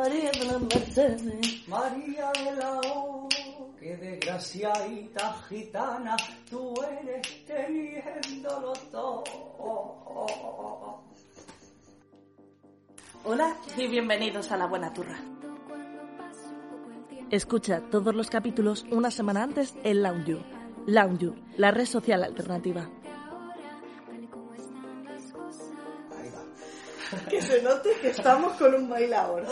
María de la Mercedes. María de la O, qué desgraciadita gitana, tú eres teniéndolo todo. Hola y bienvenidos a La Buena Turra. Escucha todos los capítulos una semana antes en Lounge Lounge, la red social alternativa. Que se note que estamos con un bailador.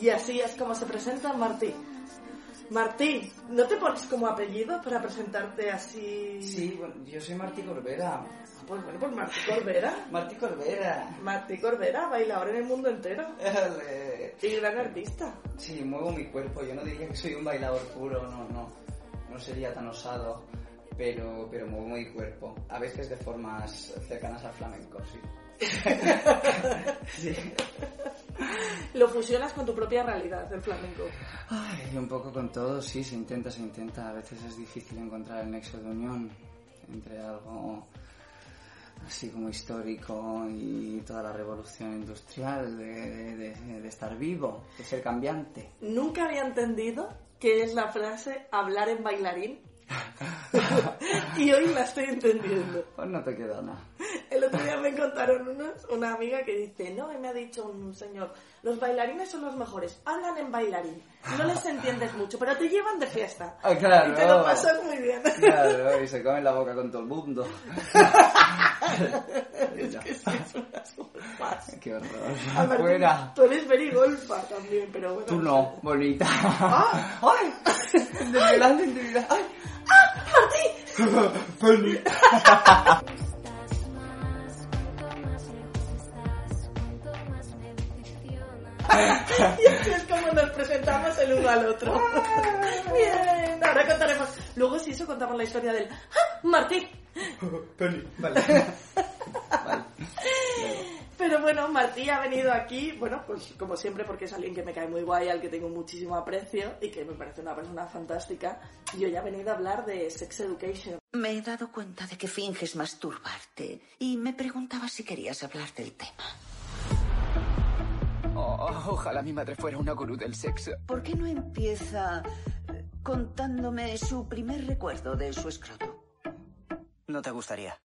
Y así es como se presenta Martí. Martí, ¿no te pones como apellido para presentarte así? Sí, bueno, yo soy Martí Corbera. Pues bueno, pues Martí Corbera. Martí Corbera. Martí Corbera, bailador en el mundo entero. Y gran artista. Sí, muevo mi cuerpo. Yo no diría que soy un bailador puro, no, no. No sería tan osado, pero, pero muevo mi cuerpo. A veces de formas cercanas al flamenco, sí. Sí. Lo fusionas con tu propia realidad del flamenco. Ay, un poco con todo, sí, se intenta, se intenta. A veces es difícil encontrar el nexo de unión entre algo así como histórico y toda la revolución industrial de, de- de- de estar vivo, de ser cambiante. Nunca había entendido qué es la frase hablar en bailarín. y hoy la estoy entendiendo. Pues no te queda nada. El otro día me contaron unos, una amiga que dice, no, me ha dicho un señor, los bailarines son los mejores, hablan en bailarín, no les entiendes mucho, pero te llevan de fiesta. Ah, claro. Y te lo pasas muy bien. Claro, y se comen la boca con todo el mundo. es que sí, es. Qué horror. Aparte, Fuera. Tú eres very golfa también, pero bueno. Tú no, bonita. ¡Ah! ¡Ay! Desvelando intimidad. ¡Ay! ¡Martí! Y así es como nos presentamos el uno al otro. Bien, ahora contaremos. Luego si eso contamos la historia del ¡Ah! Martí. Penny. Vale. Pero bueno, Martí ha venido aquí, bueno, pues como siempre, porque es alguien que me cae muy guay, al que tengo muchísimo aprecio y que me parece una persona fantástica. Y hoy ha venido a hablar de Sex Education. Me he dado cuenta de que finges masturbarte y me preguntaba si querías hablar del tema. Oh, ojalá mi madre fuera una gurú del sexo. ¿Por qué no empieza eh, contándome su primer recuerdo de su escroto? No te gustaría.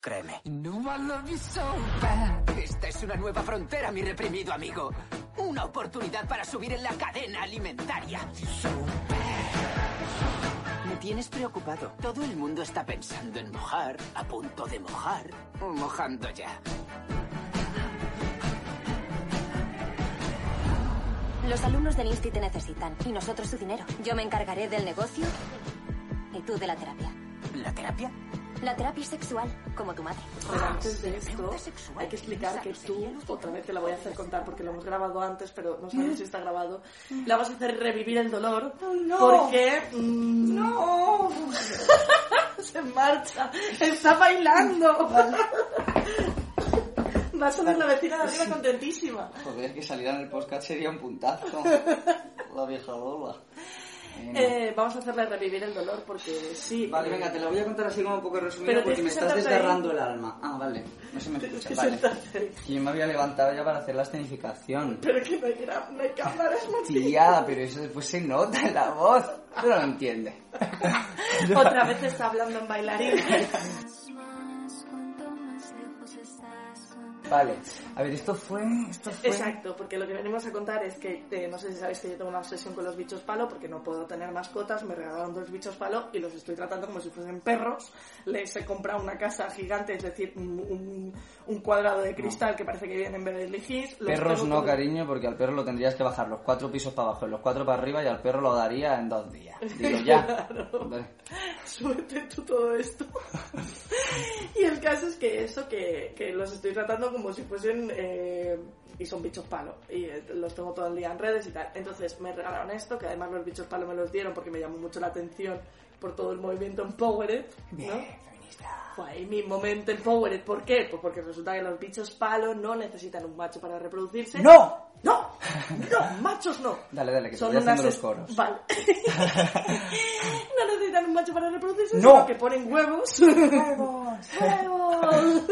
Créeme. No, I love you so bad. Esta es una nueva frontera, mi reprimido amigo. Una oportunidad para subir en la cadena alimentaria. Me tienes preocupado. Todo el mundo está pensando en mojar, a punto de mojar, mojando ya. Los alumnos del Insti te necesitan y nosotros su dinero. Yo me encargaré del negocio y tú de la terapia. ¿La terapia? La terapia sexual, como tu madre. Pero antes de esto, hay que explicar que tú, otra vez te la voy a hacer contar porque lo hemos grabado antes, pero no sabemos si está grabado. La vas a hacer revivir el dolor porque. mm, ¡No! Se marcha, está bailando. Va a salir la vecina de arriba contentísima. Joder, que saliera en el podcast sería un puntazo. La vieja bola. Eh, vamos a hacerle revivir el dolor porque sí. Vale, venga, te lo voy a contar así como un poco resumido Pero porque me estás sentarte ahí. desgarrando el alma. Ah, vale, no se me escucha. Vale. yo me había levantado ya para hacer la escenificación. Pero que no hay, no hay cámaras. Tía, pero eso después se nota en la voz. Tú no lo entiendes. Otra vez está hablando en bailarín. Vale, a ver, esto fue... Esto fue... Exacto, porque lo que venimos a contar es que, eh, no sé si sabéis que yo tengo una obsesión con los bichos palo, porque no puedo tener mascotas, me regalaron dos bichos palo y los estoy tratando como si fuesen perros. Les he comprado una casa gigante, es decir, un, un- un cuadrado de cristal que parece que viene en Beverly Hills. Los Perros no, cariño, porque al perro lo tendrías que bajar los cuatro pisos para abajo y los cuatro para arriba y al perro lo daría en dos días. Digo, ya. Claro. Suerte tú todo esto. y el caso es que eso, que, que los estoy tratando como si fuesen... eh, y son bichos palo. Y eh, los tengo todo el día en redes y tal. Entonces me regalaron esto, que además los bichos palo me los dieron porque me llamó mucho la atención por todo el movimiento Empowered. ¿no? Bien, feminista. Fue ahí mi momento Empowered. ¿Por qué? Pues porque resulta que los bichos palo no necesitan un macho para reproducirse. ¡No! ¡No! ¡No! ¡Machos no! Dale, dale, que Son unas los coros. Vale. no necesitan un macho para reproducirse, No. sino que ponen huevos. ¡Huevos! ¡Huevos!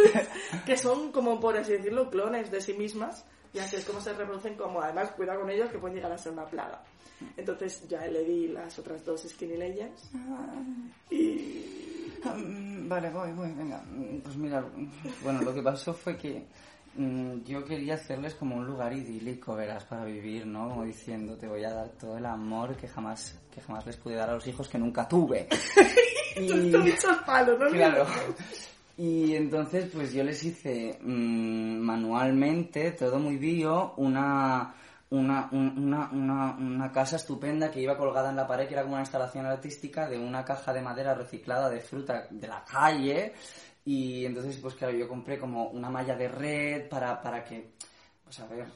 que son, como por así decirlo, clones de sí mismas. Y así es como se reproducen, como además, cuidado con ellos, que pueden llegar a ser una plaga. Entonces ya le di las otras dos Skinny Legends. Y... Mm, Vale, voy, voy, venga. Pues mira, bueno, lo que pasó fue que yo quería hacerles como un lugar idílico, verás, para vivir, ¿no? Como diciendo, te voy a dar todo el amor que jamás, que jamás les pude dar a los hijos que nunca tuve. Tú bicho al palo, ¿no? Claro. Y entonces, pues yo les hice mm, manualmente, todo muy bio, una, una, un- una, una, una casa estupenda que iba colgada en la pared, que era como una instalación artística de una caja de madera reciclada de fruta de la calle. Y entonces, pues claro, yo compré como una malla de red para, para que, pues a ver,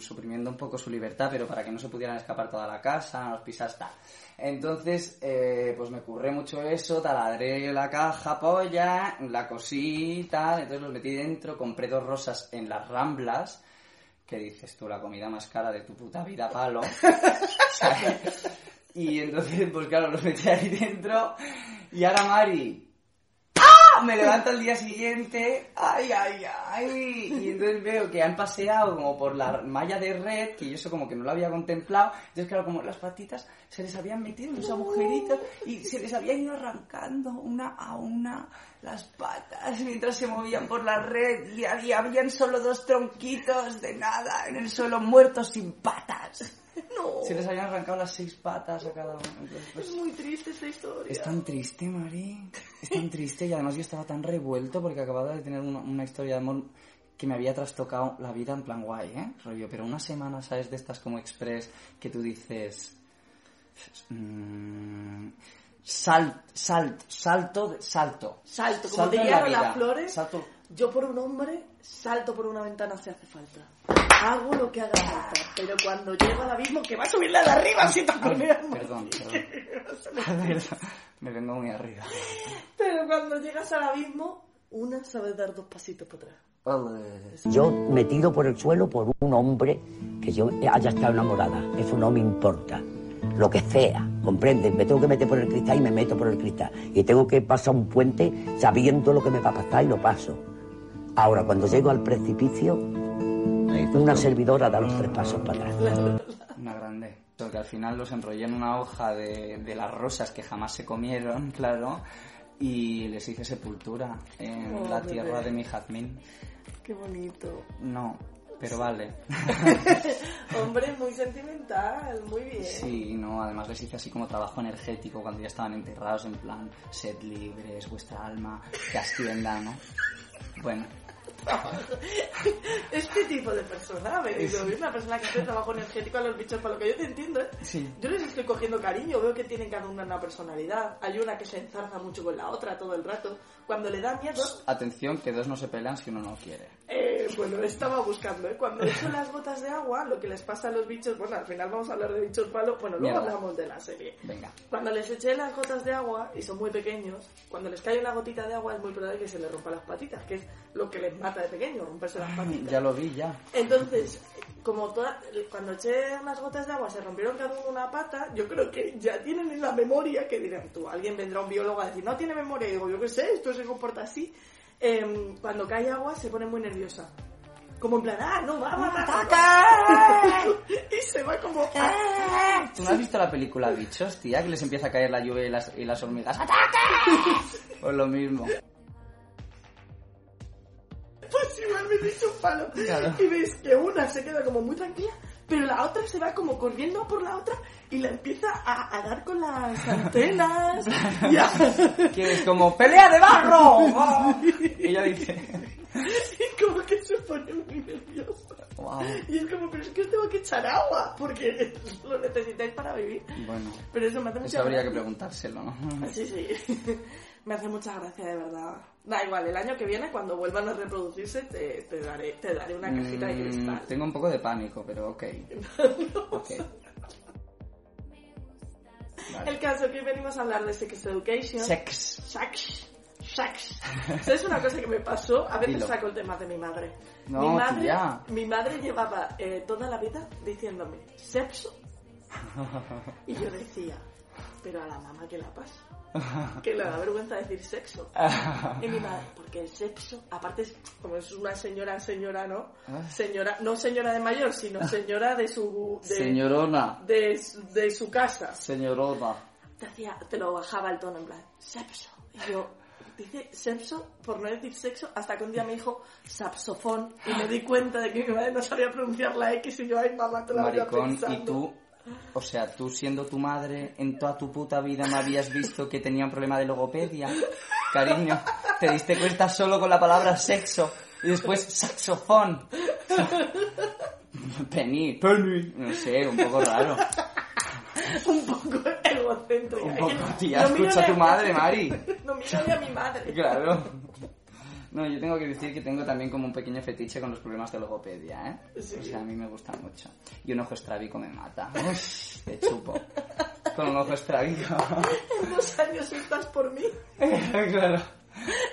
suprimiendo un poco su libertad, pero para que no se pudieran escapar toda la casa, los pisas, tal. Entonces, eh, pues me curré mucho eso, taladré la caja polla, la cosí tal, entonces los metí dentro, compré dos rosas en las ramblas, que dices tú, la comida más cara de tu puta vida, palo. y entonces, pues claro, los metí ahí dentro, y ahora Mari, me levanto al día siguiente, ay, ay, ay, y entonces veo que han paseado como por la malla de red, que yo eso como que no lo había contemplado, entonces claro, como las patitas se les habían metido en sus agujeritos y se les habían ido arrancando una a una las patas mientras se movían por la red y había, habían solo dos tronquitos de nada en el suelo muertos sin patas. No. Se les habían arrancado las seis patas a cada uno. Entonces, pues, Es muy triste esta historia. es tan triste, Mari. Es tan triste y además yo estaba tan revuelto porque acababa de tener una, una historia de amor que me había trastocado la vida en plan guay, ¿eh? Rollo, pero una semana, ¿sabes? De estas como express que tú dices... mm, sal, salt, salto, salto. Salto, como Salto te la vida. las flores, Salto. yo por un hombre salto por una ventana si hace falta. Hago lo que haga falta, pero cuando llego al abismo, que va a subirle de arriba, siento Ay, con perdón, perdón. me vengo muy arriba. Pero cuando llegas al abismo, una sabe dar dos pasitos para atrás. Yo me tiro por el suelo por un hombre que yo haya estado enamorada. Eso no me importa. Lo que sea, ¿comprendes? Me tengo que meter por el cristal y me meto por el cristal. Y tengo que pasar un puente sabiendo lo que me va a pasar y lo paso. Ahora, cuando llego al precipicio, una servidora da los tres pasos para atrás. Una grande. Porque al final los enrollé en una hoja de, de las rosas que jamás se comieron, claro, y les hice sepultura en Oh, la bebé. tierra de mi jazmín. Qué bonito. No, pero vale. Hombre, muy sentimental, muy bien. Sí, no, además les hice así como trabajo energético cuando ya estaban enterrados, en plan, sed libres, vuestra alma, que ascienda, ¿no? Bueno, Este tipo de persona ha venido bien, una persona que hace trabajo energético a los bichos, para lo que yo te entiendo, ¿eh? sí. Yo les estoy cogiendo cariño, veo que tienen cada una una personalidad. Hay una que se enzarza mucho con la otra todo el rato. Cuando le da miedo, Atención, que dos no se pelean si uno no quiere. eh, bueno, estaba buscando, ¿eh? Cuando echo las gotas de agua, lo que les pasa a los bichos, bueno, al final vamos a hablar de bichos palo, bueno, luego Mierda. hablamos de la serie. Venga. Cuando les eché las gotas de agua, y son muy pequeños, cuando les cae una gotita de agua es muy probable que se les rompa las patitas, que es lo que les mata de pequeño, romperse las patitas. Ya lo vi, ya. Entonces, como toda, cuando eché unas gotas de agua se rompieron cada uno una pata, yo creo que ya tienen en la memoria que dirán tú, alguien vendrá un biólogo a decir, no tiene memoria, y digo, yo qué sé, esto se comporta así. Em, cuando cae agua se pone muy nerviosa. Como en plan, ah, no, vamos a matar. y se va como... "Ah". ¿Tú no has visto la película Bichos, tía? Que les empieza a caer la lluvia y las, y las hormigas. ¡Ataca! Pues lo mismo. Pues igual me un palo. Claro. Y ves que una se queda como muy tranquila, pero la otra se va como corriendo por la otra y la empieza a, a dar con las antenas. y a- Que es como ¡Pelea de barro! ¡Oh! Y ella dice... y como que se pone muy nerviosa. Wow. Y es como, pero es que os tengo que echar agua, porque lo necesitáis para vivir. Bueno, Pero eso me hace eso habría que preguntárselo, ¿no? Sí, sí. Me hace mucha gracia, de verdad. Da igual, el año que viene, cuando vuelvan a reproducirse, te, te daré, te daré una cajita de Mm, cristal. tengo un poco de pánico, pero ok. Ok. Vale. El caso que hoy venimos a hablar de Sex Education. Sex. Sex. Sex. ¿Sabes una cosa que me pasó? A veces Dilo. saco el tema de mi madre. No, mi madre, tía. mi madre llevaba eh, toda la vida diciéndome sexo. Y yo decía, pero a la mamá que la pasa. que le da vergüenza decir sexo. y mi madre, porque el sexo, aparte, es, como es una señora, señora, ¿no? Ah. Señora, no señora de mayor, sino señora de su... De, Señorona. de, de su casa. Señorona. Te, hacía, te lo bajaba el tono en plan, sexo. Y yo, dice sexo por no decir sexo, hasta que un día me dijo saxofón y me di cuenta de que mi madre no sabía pronunciar la X y yo, ay mamá, te la voy a Maricón, pensando. y tú, o sea, tú siendo tu madre, en toda tu puta vida no habías visto que tenía un problema de logopedia. Cariño, te diste cuenta solo con la palabra sexo y después saxofón. Penny, Penny, no sé, un poco raro. un poco egocéntrica. Un poco, que tía, no escucha a tu madre, Mari. No miro ni a mi madre. Claro. No, yo tengo que decir que tengo también como un pequeño fetiche con los problemas de logopedia, ¿eh? Sí. O sea, a mí me gusta mucho. Y un ojo estrábico me mata. Uf, te chupo. Con un ojo estrábico. En dos años estás por mí. claro.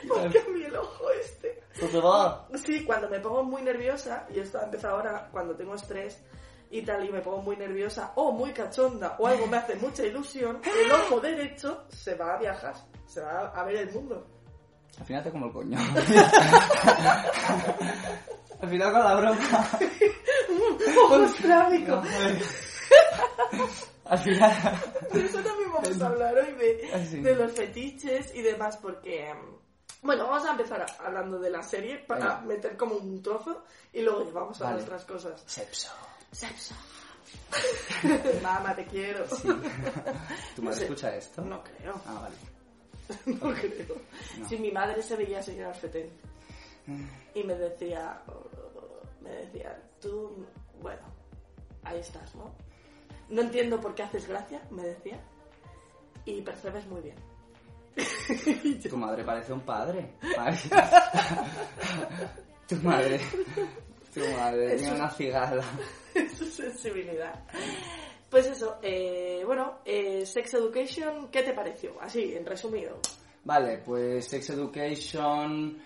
Porque a mí el ojo este. ¿Tú te va? Sí, cuando me pongo muy nerviosa, y esto ha empezado ahora cuando tengo estrés y tal, y me pongo muy nerviosa o muy cachonda o algo me hace mucha ilusión, el ojo derecho se va a viajar, se va a ver el mundo. Al final te como el coño. Al final con la broma. ¡Ojo estrábico! Al final. De eso también vamos a hablar hoy, de, sí. de los fetiches y demás, porque... em, Bueno, vamos a empezar a- hablando de la serie para Venga. meter como un trozo y luego llevamos a Vale. nuestras cosas. Sexo. Sexo. Mamá, te quiero. ¿Tu No madre sé. escucha esto? No creo. Ah, vale. No creo. Si mi madre se veía señora Fetén y me decía, me decía, tú, bueno, ahí estás, ¿no? No entiendo por qué haces gracia, me decía, y percebes muy bien. Tu madre parece un padre. Tu madre. Tu madre tiene una cigala. Su sensibilidad. Pues eso, eh, bueno, eh, Sex Education, ¿qué te pareció? Así, en resumido. Vale, pues Sex Education.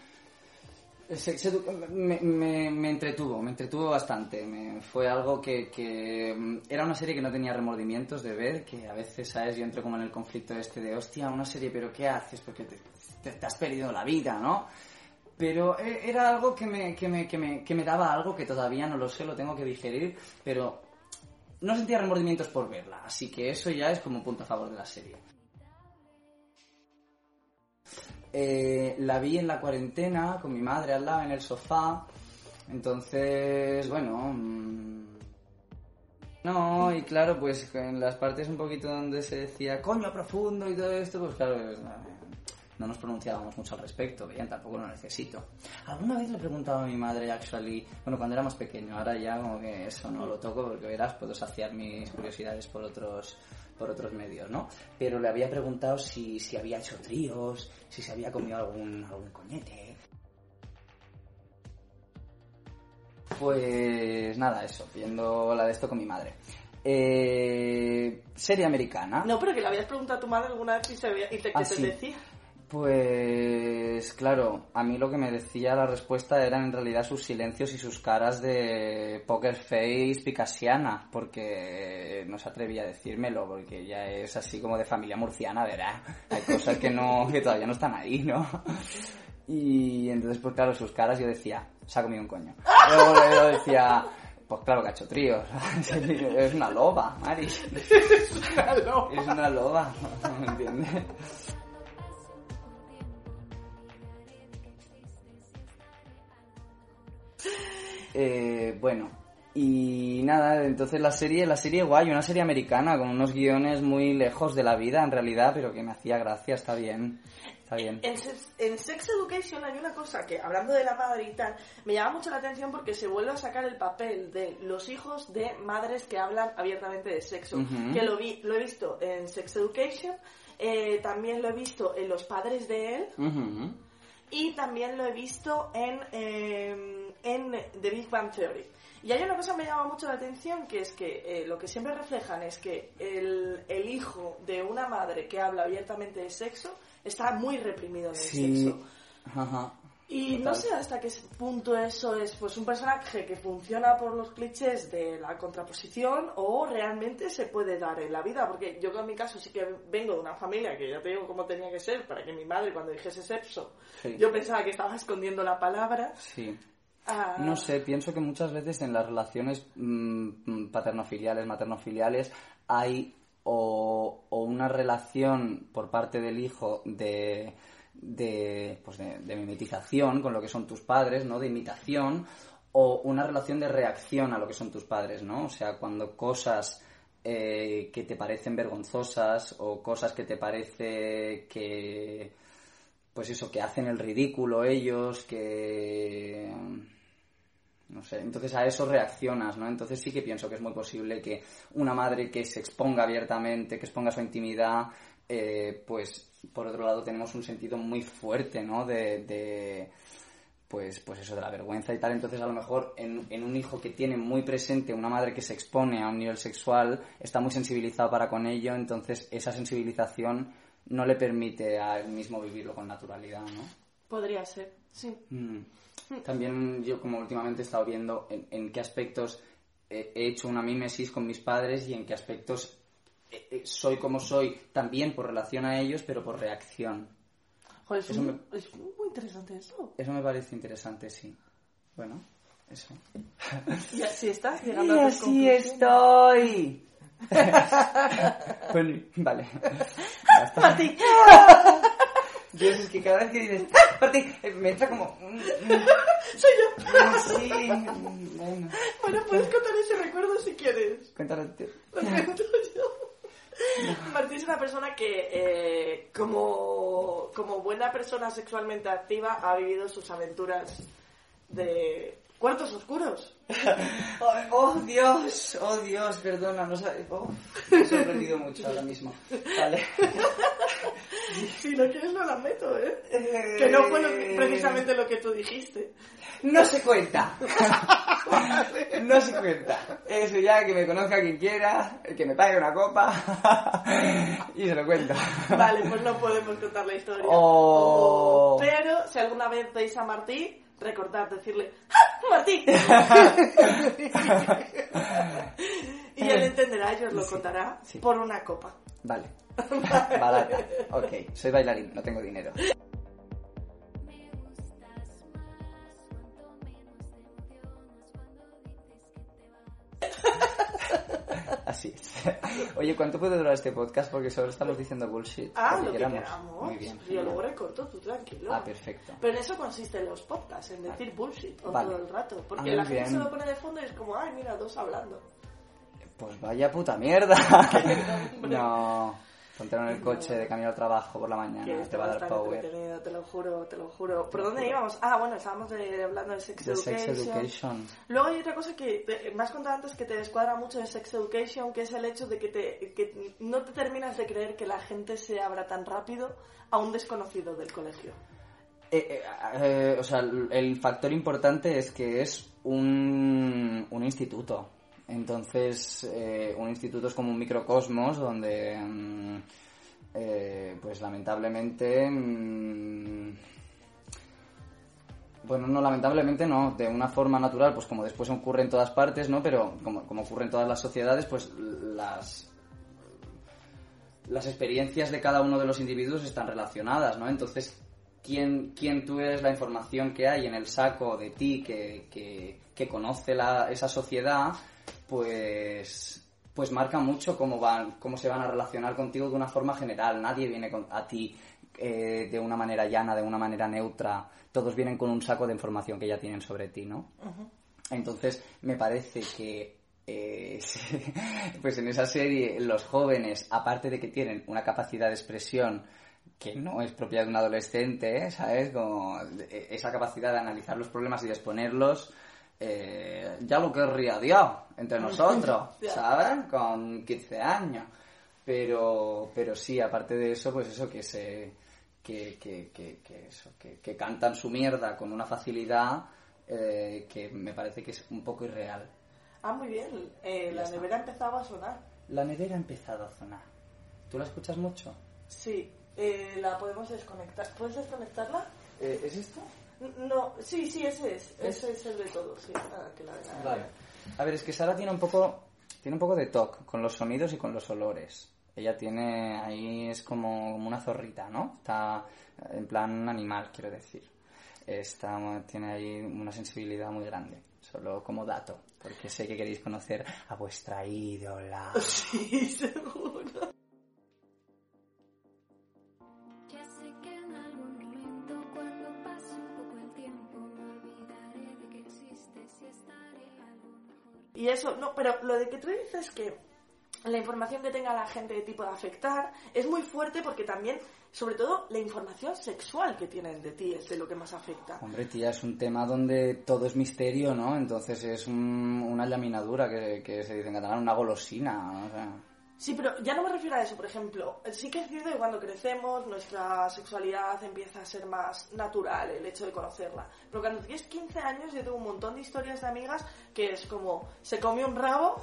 Sex Edu- me, me- me entretuvo, me entretuvo bastante. Me- fue algo que, que, mm, Era una serie que no tenía remordimientos de ver, que a veces, ¿sabes? Yo entro como en el conflicto este de, hostia, una serie, pero ¿qué haces? Porque te, te- te has perdido la vida, ¿no? Pero eh, era algo que me, que, que, que me daba algo que todavía no lo sé, lo tengo que digerir, pero no sentía remordimientos por verla, así que eso ya es como un punto a favor de la serie. Eh, la vi en la cuarentena con mi madre al lado en el sofá. Entonces, bueno. mm, No, y claro, pues en las partes un poquito donde se decía coño profundo y todo esto, pues claro, pues, no nos pronunciábamos mucho al respecto, bien, tampoco lo necesito. Alguna vez le he preguntado a mi madre, actually, bueno, cuando éramos pequeños, ahora ya como que eso no lo toco porque verás, puedo saciar mis curiosidades por otros por otros medios, ¿no? Pero le había preguntado si, si había hecho tríos, si se había comido algún, algún coñete. Pues nada, eso, viendo la de esto con mi madre. Eh, serie americana. No, pero que le habías preguntado a tu madre alguna vez y, se veía- y te, Ah, te sí. decía. Pues claro, a mí lo que me decía la respuesta eran en realidad sus silencios y sus caras de poker face picasiana, porque no se atrevía a decírmelo, porque ya es así como de familia murciana, verá, hay cosas que no, que todavía no están ahí, ¿no? Y entonces, pues claro, sus caras yo decía, se ha comido un coño. Luego, decía, pues claro hecho tríos, es una loba, Mari. Es una loba, ¿me entiendes? Eh, bueno, y nada, entonces la serie, la serie guay, una serie americana con unos guiones muy lejos de la vida en realidad, pero que me hacía gracia, está bien, está bien. En, Sex- en Sex Education hay una cosa que, hablando de la madre y tal, me llama mucho la atención porque se vuelve a sacar el papel de los hijos de madres que hablan abiertamente de sexo. Que lo, vi, lo he visto en Sex Education, eh, también lo he visto en Los padres de él y también lo he visto en, eh, en The Big Bang Theory. Y hay una cosa que me llama mucho la atención, que es que eh, lo que siempre reflejan es que el, el hijo de una madre que habla abiertamente de sexo está muy reprimido en el Sí, sexo. ajá. Y no sé hasta qué punto eso es pues un personaje que funciona por los clichés de la contraposición o realmente se puede dar en la vida. Porque yo en mi caso sí que vengo de una familia que ya te digo cómo tenía que ser para que mi madre cuando dijese sexo, yo pensaba que estaba escondiendo la palabra. Sí. Ah. No sé, pienso que muchas veces en las relaciones mm, paternofiliales, maternofiliales, hay o, una relación por parte del hijo de de, pues de, mimetización con lo que son tus padres, ¿no? De imitación, o una relación de reacción a lo que son tus padres, ¿no? O sea, cuando cosas eh, que te parecen vergonzosas o cosas que te parece que, pues eso, que hacen el ridículo ellos, que... No sé, entonces a eso reaccionas, ¿no? Entonces sí que pienso que es muy posible que una madre que se exponga abiertamente, que exponga su intimidad, eh, pues por otro lado tenemos un sentido muy fuerte, ¿no? De, pues, pues eso, de la vergüenza y tal. Entonces, a lo mejor en, en, un hijo que tiene muy presente una madre que se expone a un nivel sexual, está muy sensibilizado para con ello, entonces esa sensibilización no le permite a él mismo vivirlo con naturalidad, ¿no? Podría ser, sí. Mm. También yo, como últimamente he estado viendo en, en qué aspectos he hecho una mímesis con mis padres y en qué aspectos eh, eh, soy como soy también por relación a ellos, pero por reacción. Joder, eso es, muy, es muy interesante eso. Eso me parece interesante, sí. Bueno, eso. Y así estás llegando y así estoy. bueno, vale. Martín. Dios, es que cada vez que dices Martín, eh, me entra como... Soy yo. Sí, bueno. Bueno, puedes contar ese recuerdo si quieres. Cuéntalo tú. Lo cuento yo. Martín es una persona que, eh, como, como buena persona sexualmente activa, ha vivido sus aventuras de cuartos oscuros. oh, Dios, oh Dios, perdona, no sé, oh, me he sorprendido mucho ahora mismo. Vale. si no quieres no la meto, ¿eh? Que no fue precisamente lo que tú dijiste. No se cuenta. no se cuenta. Eso ya, que me conozca quien quiera, que me pague una copa y se lo cuento. Vale, pues no podemos contar la historia. Oh. Pero si alguna vez veis a Martí, recordad decirle ¡Ah, Martí! y él entenderá y os lo contará por una copa. Vale. Barata. Ok, soy bailarín, no tengo dinero. Así es. Oye, ¿cuánto puede durar este podcast? Porque solo estamos diciendo bullshit. Ah, lo que queramos. Muy bien. Yo luego recorto, tú tranquilo. Ah, perfecto. Pero en eso consisten los podcasts, en decir bullshit todo el rato. Porque ah, la gente se lo pone de fondo y es como, ay, mira, dos hablando. Pues vaya puta mierda. no. Ponte en el coche de camino al trabajo por la mañana, te va a dar power. Te lo juro, te lo juro. ¿Por dónde íbamos? Ah, bueno, estábamos hablando de sex, education. Luego hay otra cosa que te, me has contado antes que te descuadra mucho de sex education, que es el hecho de que, te, que no te terminas de creer que la gente se abra tan rápido a un desconocido del colegio. Eh, eh, eh, o sea, el factor importante es que es un, un instituto. Entonces, eh, un instituto es como un microcosmos donde, mm, eh, pues lamentablemente, mm, bueno, no, lamentablemente no, de una forma natural, pues como después ocurre en todas partes, ¿no? Pero como, como ocurre en todas las sociedades, pues las, las experiencias de cada uno de los individuos están relacionadas, ¿no? Entonces, quién, quién tú eres, la información que hay en el saco de ti que, que, que conoce la, esa sociedad, pues pues marca mucho cómo van, cómo se van a relacionar contigo de una forma general. Nadie viene a ti eh, de una manera llana, de una manera neutra. Todos vienen con un saco de información que ya tienen sobre ti, ¿no? Entonces, me parece que eh, pues en esa serie los jóvenes, aparte de que tienen una capacidad de expresión que no es propia de un adolescente, ¿sabes? Como esa capacidad de analizar los problemas y de exponerlos, eh, ya lo querría Dios entre nosotros, ¿sabes? Con 15 años. Pero, pero sí, aparte de eso, pues eso que se. que, que, que, eso, que, cantan su mierda con una facilidad eh, que me parece que es un poco irreal. Ah, muy bien. Eh, la nevera ha empezado a sonar. La nevera ha empezado a sonar. ¿Tú la escuchas mucho? Sí. la podemos desconectar. ¿Puedes desconectarla? ¿Es esto? No, sí, sí, ese es. Ese es el de todos, sí. Nada, que la de la- Vale. A ver, es que Sara tiene un poco tiene un poco de toque con los sonidos y con los olores. Ella tiene ahí es como, como una zorrita, ¿no? Está en plan animal, quiero decir. Está, tiene ahí una sensibilidad muy grande. Solo como dato, porque sé que queréis conocer a vuestra ídola. Sí, seguro. Y eso, no, pero lo de que tú dices que la información que tenga la gente de tipo de afectar es muy fuerte porque también, sobre todo, la información sexual que tienen de ti es de lo que más afecta. Hombre, tía, es un tema donde todo es misterio, ¿no? Entonces es un- una laminadura que, que se dice en catalán, una golosina. O sea, Sí, pero ya no me refiero a eso, por ejemplo. Sí que es cierto que cuando crecemos nuestra sexualidad empieza a ser más natural, el hecho de conocerla. Pero cuando tienes 15 años yo tengo un montón de historias de amigas que es como, se comió un rabo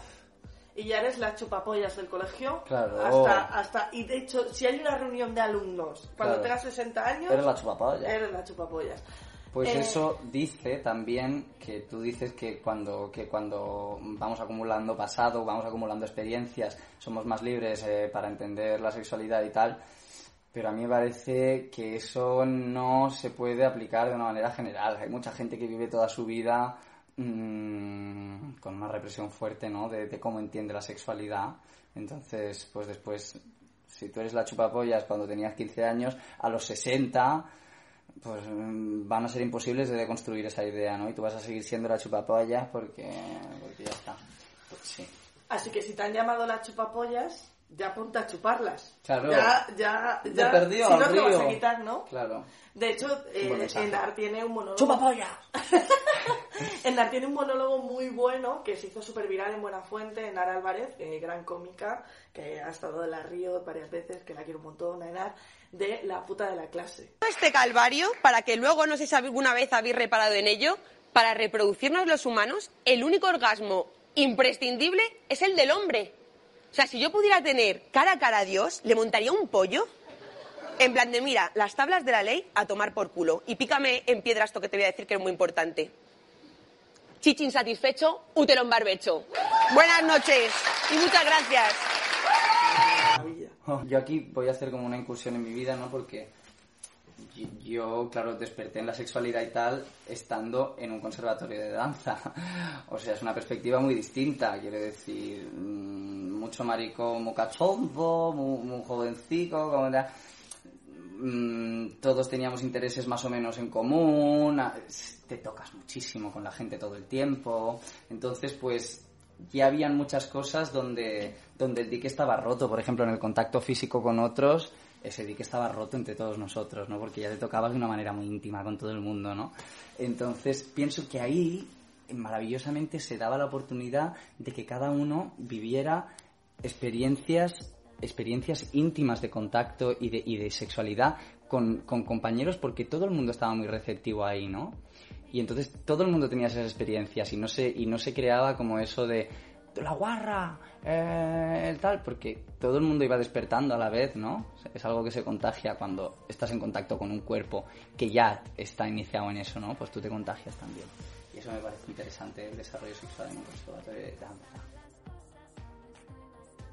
y ya eres la chupapollas del colegio. Claro. Hasta, hasta, y de hecho, si hay una reunión de alumnos, cuando Claro. tengas 60 años, eres la chupapaya. eres la chupapollas. Pues Eh, eso dice también que tú dices que cuando, que cuando vamos acumulando pasado, vamos acumulando experiencias, somos más libres eh, para entender la sexualidad y tal. Pero a mí me parece que eso no se puede aplicar de una manera general. Hay mucha gente que vive toda su vida mm, con una represión fuerte, ¿no? De, de cómo entiende la sexualidad. Entonces, pues después, si tú eres la chupapollas cuando tenías 15 años, a los 60 pues mm, van a ser imposibles de deconstruir esa idea, ¿no? Y tú vas a seguir siendo la chupapollas porque, porque ya está. Pues sí. Así que si te han llamado las chupapollas, ya ponte a chuparlas. Claro. Ya, ya, Te ya. perdió si no te vas a quitar, ¿no? Claro. De hecho, eh. Endar tiene un monólogo. ¡Chupapolla! Endar tiene un monólogo muy bueno que se hizo súper viral en Buenafuente, Enar Álvarez, eh, gran cómica, que ha estado en la Río varias veces, que la quiero un montón, a Enar, de la puta de la clase. este calvario, para que luego, no sé si alguna vez habéis reparado en ello, para reproducirnos los humanos, el único orgasmo imprescindible es el del hombre. O sea, si yo pudiera tener cara a cara a Dios, le montaría un pollo. En plan de, mira, las tablas de la ley a tomar por culo. Y pícame en piedra esto que te voy a decir que es muy importante. Chichi insatisfecho, útero en barbecho. Buenas noches y muchas gracias. Yo aquí voy a hacer como una incursión en mi vida, ¿no? Porque yo- claro, desperté en la sexualidad y tal estando en un conservatorio de danza. O sea, es una perspectiva muy distinta, quiero decir, mm, mucho marico, muy cachondo, muy, muy jovencico, como. Mm, todos teníamos intereses más o menos en común, te tocas muchísimo con la gente todo el tiempo, entonces pues ya habían muchas cosas donde, donde el dique estaba roto, por ejemplo en el contacto físico con otros, ese dique estaba roto entre todos nosotros, ¿no? Porque ya te tocabas de una manera muy íntima con todo el mundo, ¿no? Entonces pienso que ahí maravillosamente se daba la oportunidad de que cada uno viviera experiencias experiencias íntimas de contacto y de, y de sexualidad con, con compañeros porque todo el mundo estaba muy receptivo ahí, ¿no? Y entonces todo el mundo tenía esas experiencias y no se, y no se creaba como eso de la guarra, eh, el tal, porque todo el mundo iba despertando a la vez, ¿no? Es algo que se contagia cuando estás en contacto con un cuerpo que ya está iniciado en eso, ¿no? Pues tú te contagias también. Y eso me parece interesante, el desarrollo sexual en un conservatorio de danza.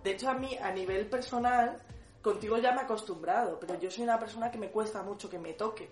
De hecho, a mí, a nivel personal, contigo ya me he acostumbrado, pero yo soy una persona que me cuesta mucho que me toque.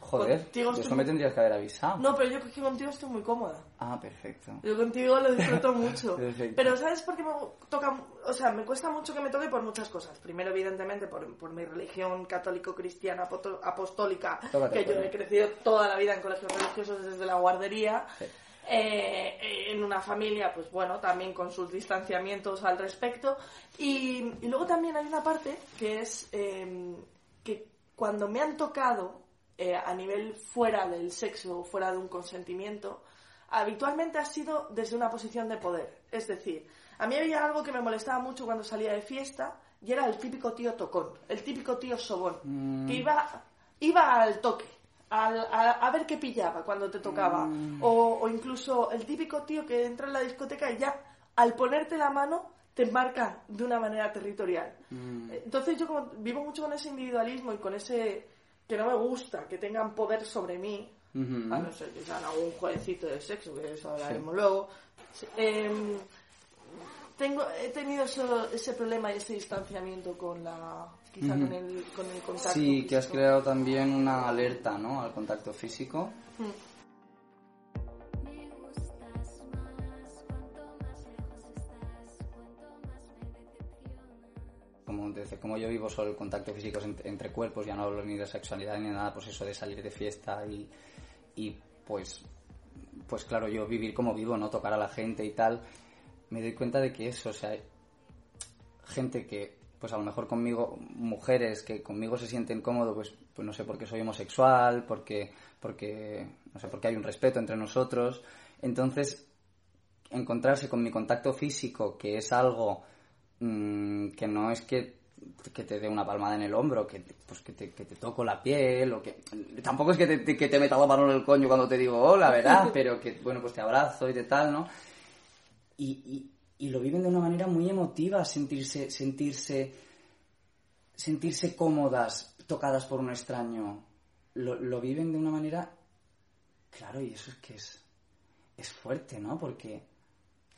Joder, Contigo estoy eso me tendrías que haber avisado. No, pero yo creo que contigo estoy muy cómoda. Ah, perfecto. Yo contigo lo disfruto mucho. Perfecto. Pero ¿sabes por qué me toca? O sea, me cuesta mucho que me toque por muchas cosas. Primero, evidentemente, por, por mi religión católico-cristiana apostólica, Tócate, que yo he crecido toda la vida en colegios religiosos desde la guardería. Sí. Eh, eh, en una familia, pues bueno, también con sus distanciamientos al respecto. Y, y luego también hay una parte que es eh, que cuando me han tocado eh, a nivel fuera del sexo, fuera de un consentimiento, habitualmente ha sido desde una posición de poder. Es decir, a mí había algo que me molestaba mucho cuando salía de fiesta y era el típico tío tocón, el típico tío sobón, que iba, iba al toque. al- a, a ver qué pillaba cuando te tocaba. O, o incluso el típico tío que entra en la discoteca y ya al ponerte la mano te marca de una manera territorial. Entonces yo como vivo mucho con ese individualismo y con ese que no me gusta que tengan poder sobre mí. A no ser que sean algún jueguecito de sexo, que eso hablaremos luego. Em, tengo, he tenido eso- ese problema y ese distanciamiento con la quizá con, el, con el contacto Sí, que has creado también una alerta, ¿no? Al contacto físico. Mm. Desde como yo vivo solo el contacto físico en- entre cuerpos, ya no hablo ni de sexualidad ni nada, pues eso de salir de fiesta y, y pues, pues claro, yo vivir como vivo, no tocar a la gente y tal, me doy cuenta de que eso, o sea, gente que, pues a lo mejor conmigo, mujeres que conmigo se sienten cómodos, pues, pues no sé, porque soy homosexual, porque, porque, no sé, porque hay un respeto entre nosotros. Entonces, encontrarse con mi contacto físico, que es algo mm, que no es que, que te dé una palmada en el hombro, que, pues que, te, que te toco la piel, o que tampoco es que te, que te meta la mano en el coño cuando te digo hola, ¿verdad? Pero que, bueno, pues te abrazo y de tal, ¿no? y, y- y lo viven de una manera muy emotiva, sentirse, sentirse, sentirse cómodas, tocadas por un extraño. Lo, lo viven de una manera, claro, y eso es que es, es fuerte, ¿no? Porque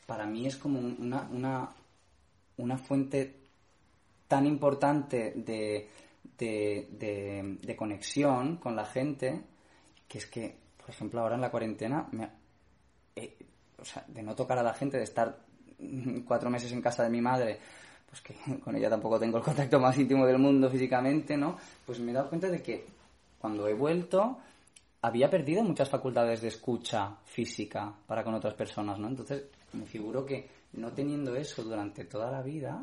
para mí es como un- una, una, una fuente tan importante de, de, de- de conexión con la gente que es que, por ejemplo, ahora en la cuarentena, me, eh, o sea, de no tocar a la gente, de estar cuatro meses en casa de mi madre, pues que con ella tampoco tengo el contacto más íntimo del mundo físicamente, ¿no? Pues me he dado cuenta de que cuando he vuelto había perdido muchas facultades de escucha física para con otras personas, ¿no? Entonces me figuro que no teniendo eso durante toda la vida,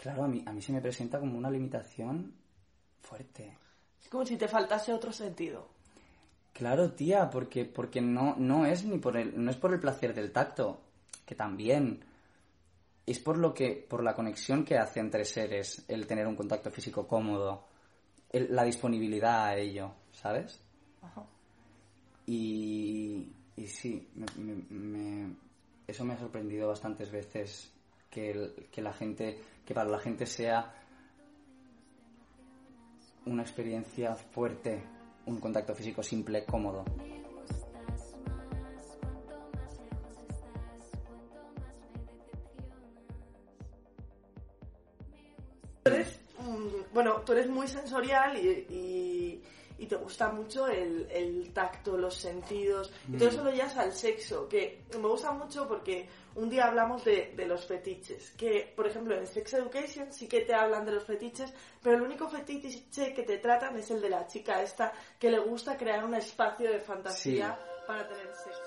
claro, a mí, a mí se me presenta como una limitación fuerte. Es como si te faltase otro sentido. Claro, tía, porque, porque no, no es ni por el, no es por el placer del tacto, que también es por lo que, por la conexión que hace entre seres el tener un contacto físico cómodo, el- la disponibilidad a ello, ¿sabes? Ajá. Y, y sí, me- me- me- eso me ha sorprendido bastantes veces que, el- que la gente, que para la gente sea una experiencia fuerte, un contacto físico simple, cómodo. Tú eres, bueno, tú eres muy sensorial y, y- y te gusta mucho el, el tacto, los sentidos. Y todo Mm. eso lo llevas al sexo, que me gusta mucho porque un día hablamos de, de los fetiches. Que, por ejemplo, en Sex Education sí que te hablan de los fetiches, pero el único fetiche que te tratan es el de la chica esta que le gusta crear un espacio de fantasía para tener sexo.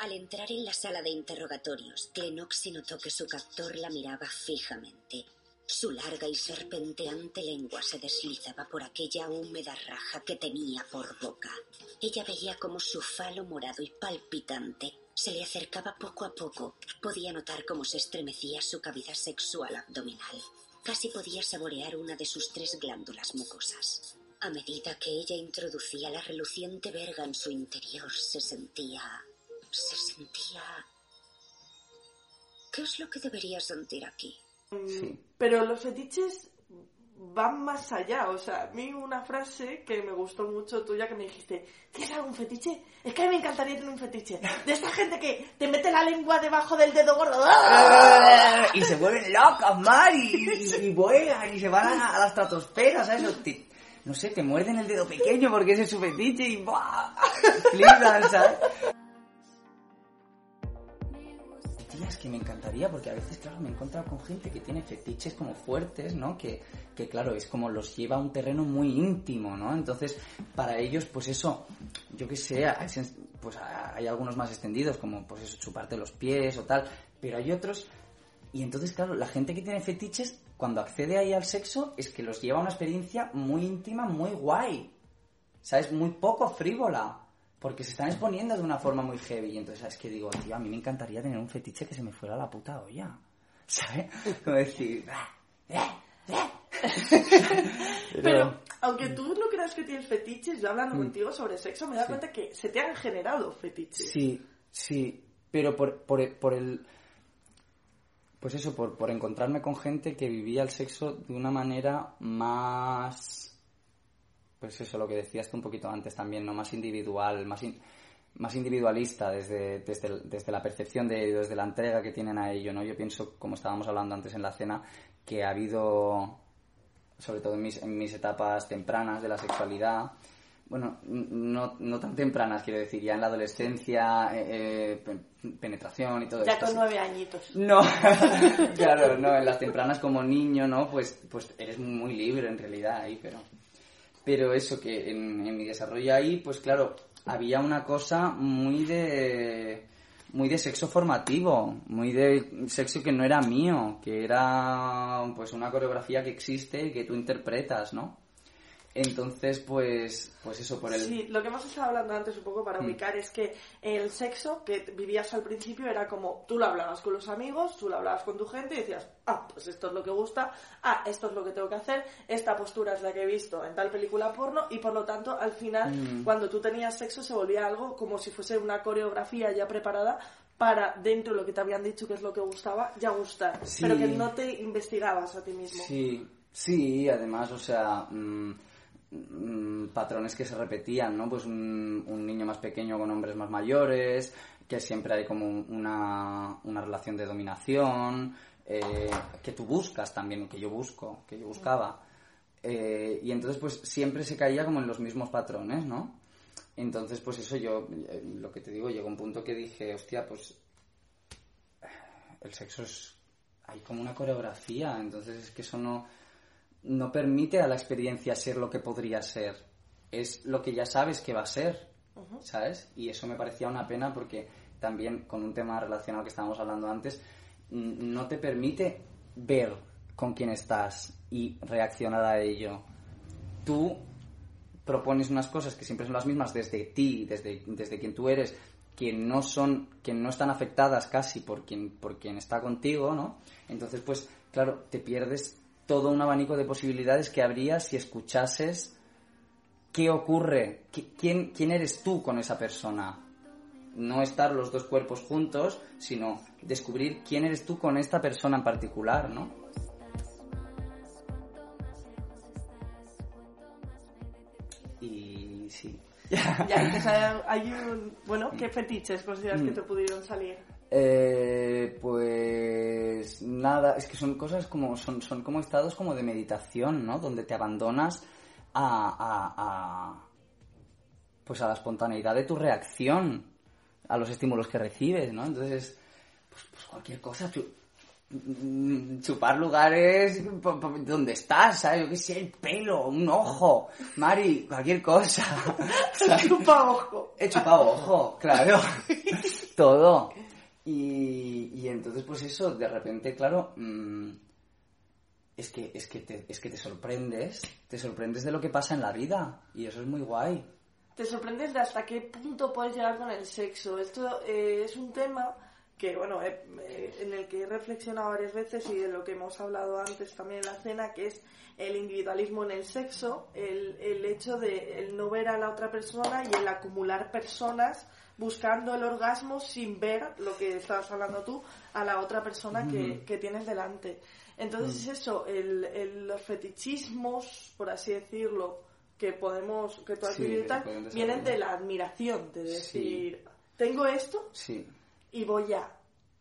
Al entrar en la sala de interrogatorios, Glenoxy notó que su captor la miraba fijamente. Su larga y serpenteante lengua se deslizaba por aquella húmeda raja que tenía por boca. Ella veía como su falo morado y palpitante se le acercaba poco a poco. Podía notar cómo se estremecía su cavidad sexual abdominal. Casi podía saborear una de sus tres glándulas mucosas. A medida que ella introducía la reluciente verga en su interior, se sentía se sentía... ¿Qué es lo que debería sentir aquí? Sí. Pero los fetiches van más allá. O sea, a mí una frase que me gustó mucho tuya que me dijiste, ¿tienes algún fetiche? Es que a mí me encantaría tener un fetiche. De esta gente que te mete la lengua debajo del dedo gordo. Y se vuelven locas, Mari, y, y vuelan y se van a, a la estratosfera, ¿sabes? Te- no sé, te muerden el dedo pequeño porque ese es su fetiche y ¡buah! Es que me encantaría porque a veces, claro, me he encontrado con gente que tiene fetiches como fuertes, ¿no? Que, que claro, es como los lleva a un terreno muy íntimo, ¿no? Entonces, para ellos, pues eso, yo qué sé, pues hay algunos más extendidos, como pues eso, chuparte los pies o tal, pero hay otros y entonces, claro, la gente que tiene fetiches, cuando accede ahí al sexo, es que los lleva a una experiencia muy íntima, muy guay. ¿Sabes? Muy poco frívola. Porque se están exponiendo de una forma muy heavy. Y entonces, ¿sabes qué digo? Tío, a mí me encantaría tener un fetiche que se me fuera la puta olla. ¿Sabes? Como decir... Pero, aunque tú no creas que tienes fetiches, yo hablando Mm. contigo sobre sexo, me da Sí. cuenta que se te han generado fetiches. Sí, sí, pero por, por, el- por el... Pues eso, por, por encontrarme con gente que vivía el sexo de una manera más... pues eso, lo que decías tú un poquito antes también, ¿no? Más individual, más, in- más individualista desde, desde, desde la percepción de ellos, desde la entrega que tienen a ello, ¿no? Yo pienso, como estábamos hablando antes en la cena, que ha habido, sobre todo en mis, en mis etapas tempranas de la sexualidad, bueno, no, no tan tempranas, quiero decir, ya en la adolescencia, eh, eh, pe- penetración y todo Ya esto. con nueve añitos. No, claro, no, en las tempranas como niño, ¿no? Pues, pues eres muy libre en realidad ahí, pero... Pero eso, que en, en mi desarrollo ahí, pues claro, había una cosa muy de... Muy de sexo formativo, muy de sexo que no era mío, que era pues una coreografía que existe y que tú interpretas, ¿no? Entonces, pues, pues eso, por el... Sí, lo que hemos estado hablando antes un poco para Mm. ubicar es que el sexo que vivías al principio era como tú lo hablabas con los amigos, tú lo hablabas con tu gente y decías, ah, pues esto es lo que gusta, ah, esto es lo que tengo que hacer, esta postura es la que he visto en tal película porno y por lo tanto al final Mm. cuando tú tenías sexo se volvía algo como si fuese una coreografía ya preparada para dentro de lo que te habían dicho que es lo que gustaba, ya gustar, Sí. pero que no te investigabas a ti mismo. Sí, sí, además, o sea, mm, mm, patrones que se repetían, ¿no? Pues un, niño más pequeño con hombres más mayores, que siempre hay como una, una relación de dominación, eh, que tú buscas también, que yo busco, que yo buscaba. Eh, y entonces, pues siempre se caía como en los mismos patrones, ¿no? Entonces, pues eso yo, eh, lo que te digo, llegó un punto que dije, hostia, pues el sexo es hay como una coreografía, entonces es que eso no, no permite a la experiencia ser lo que podría ser. Es lo que ya sabes que va a ser, ¿sabes? Y eso me parecía una pena porque también con un tema relacionado que estábamos hablando antes, no te permite ver con quién estás y reaccionar a ello. Tú propones unas cosas que siempre son las mismas desde ti, desde, desde quien tú eres, que no son, que no están afectadas casi por quien, por quien está contigo, ¿no? Entonces, pues, claro, te pierdes todo un abanico de posibilidades que habría si escuchases qué ocurre, Qui- quién, quién eres tú con esa persona. No estar los dos cuerpos juntos, sino descubrir quién eres tú con esta persona en particular, ¿no? Y sí. Ya, que hay, hay un... Bueno, ¿qué fetiches consideras que Mm. te pudieron salir? Eh, pues nada, es que son cosas como son, son como estados como de meditación, ¿no? Donde te abandonas a, a, a- pues a la espontaneidad de tu reacción a los estímulos que recibes, ¿no? Entonces, pues, pues cualquier cosa, mm, chupar lugares donde estás, ¿sabes? Yo qué sé, el pelo, un ojo, Mari, cualquier cosa. Chupa ojo. He chupado ojo, claro. Todo. Y, y entonces, pues eso, de repente, claro, mm, es, que, es, que te, es que te sorprendes, te sorprendes de lo que pasa en la vida. Y eso es muy guay. Te sorprendes de hasta qué punto puedes llegar con el sexo. Esto eh, es un tema que, bueno, eh, eh, en el que he reflexionado varias veces y de lo que hemos hablado antes también en la cena, que es el individualismo en el sexo, el, el hecho de el no ver a la otra persona y el acumular personas buscando el orgasmo sin ver lo que estabas hablando tú a la otra persona que, Ujú. que tienes delante. Entonces es eso, el, el- los fetichismos, por así decirlo, que podemos, que tú has Sí, vivido tal, vienen de la admiración, de Sí. decir, tengo esto Sí. y voy a,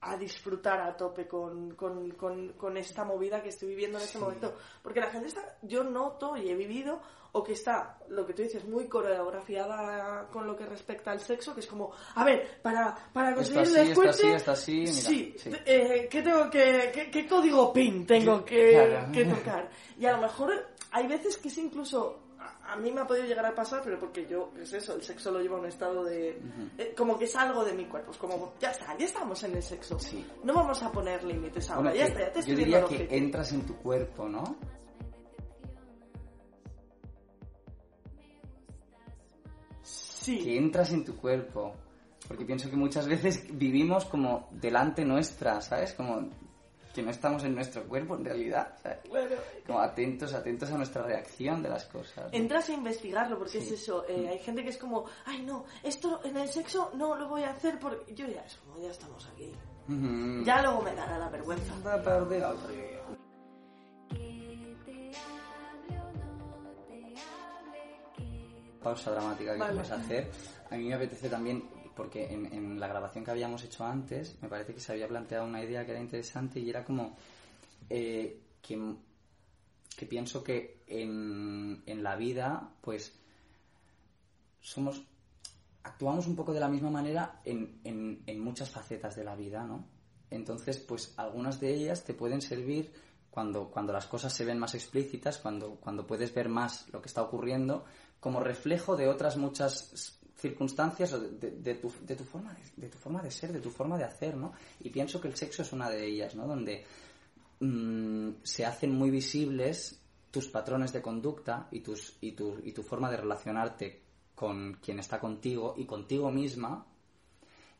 a disfrutar a tope con, con, con, con esta movida que estoy viviendo en este Sí. momento. Porque la gente está, yo noto y he vivido, o que está, lo que tú dices, muy coreografiada con lo que respecta al sexo, que es como, a ver, para, para conseguir el descuente, así, esto así, mira, sí, sí. eh, ¿qué tengo que, qué, qué código PIN tengo que, Claro. que tocar? Y a lo mejor hay veces que es incluso a- mí me ha podido llegar a pasar, pero porque yo, es eso, el sexo lo lleva a un estado de... eh, como que es algo de mi cuerpo, es como, ya está, ya estamos en el sexo. Sí. No vamos a poner límites ahora, Bueno, ya está, ya te yo estoy diría que entras en tu cuerpo, ¿no? Sí. que entras en tu cuerpo. Porque pienso que muchas veces vivimos como delante nuestra, ¿sabes? Como que no estamos en nuestro cuerpo en realidad, ¿sabes? Bueno, Como atentos, atentos a nuestra reacción de las cosas. ¿no? entras a investigarlo porque Sí. es eso eh, hay gente que es como ay no esto en el sexo no lo voy a hacer porque yo ya es como ya estamos aquí ya luego me dará la vergüenza pausa dramática que Vale. puedes hacer. A mí me apetece también, porque en, en la grabación que habíamos hecho antes, me parece que se había planteado una idea que era interesante y era como eh, que, que pienso que en, en la vida, pues, somos actuamos un poco de la misma manera en, en, en muchas facetas de la vida, ¿no? Entonces, pues algunas de ellas te pueden servir cuando, cuando las cosas se ven más explícitas, cuando, cuando puedes ver más lo que está ocurriendo, como reflejo de otras muchas circunstancias o de, tu, forma de, tu forma de ser, de tu forma de hacer, ¿no? Y pienso que el sexo es una de ellas, ¿no? Donde mm, se hacen muy visibles tus patrones de conducta y, tu, y tu forma de relacionarte con quien está contigo y contigo misma.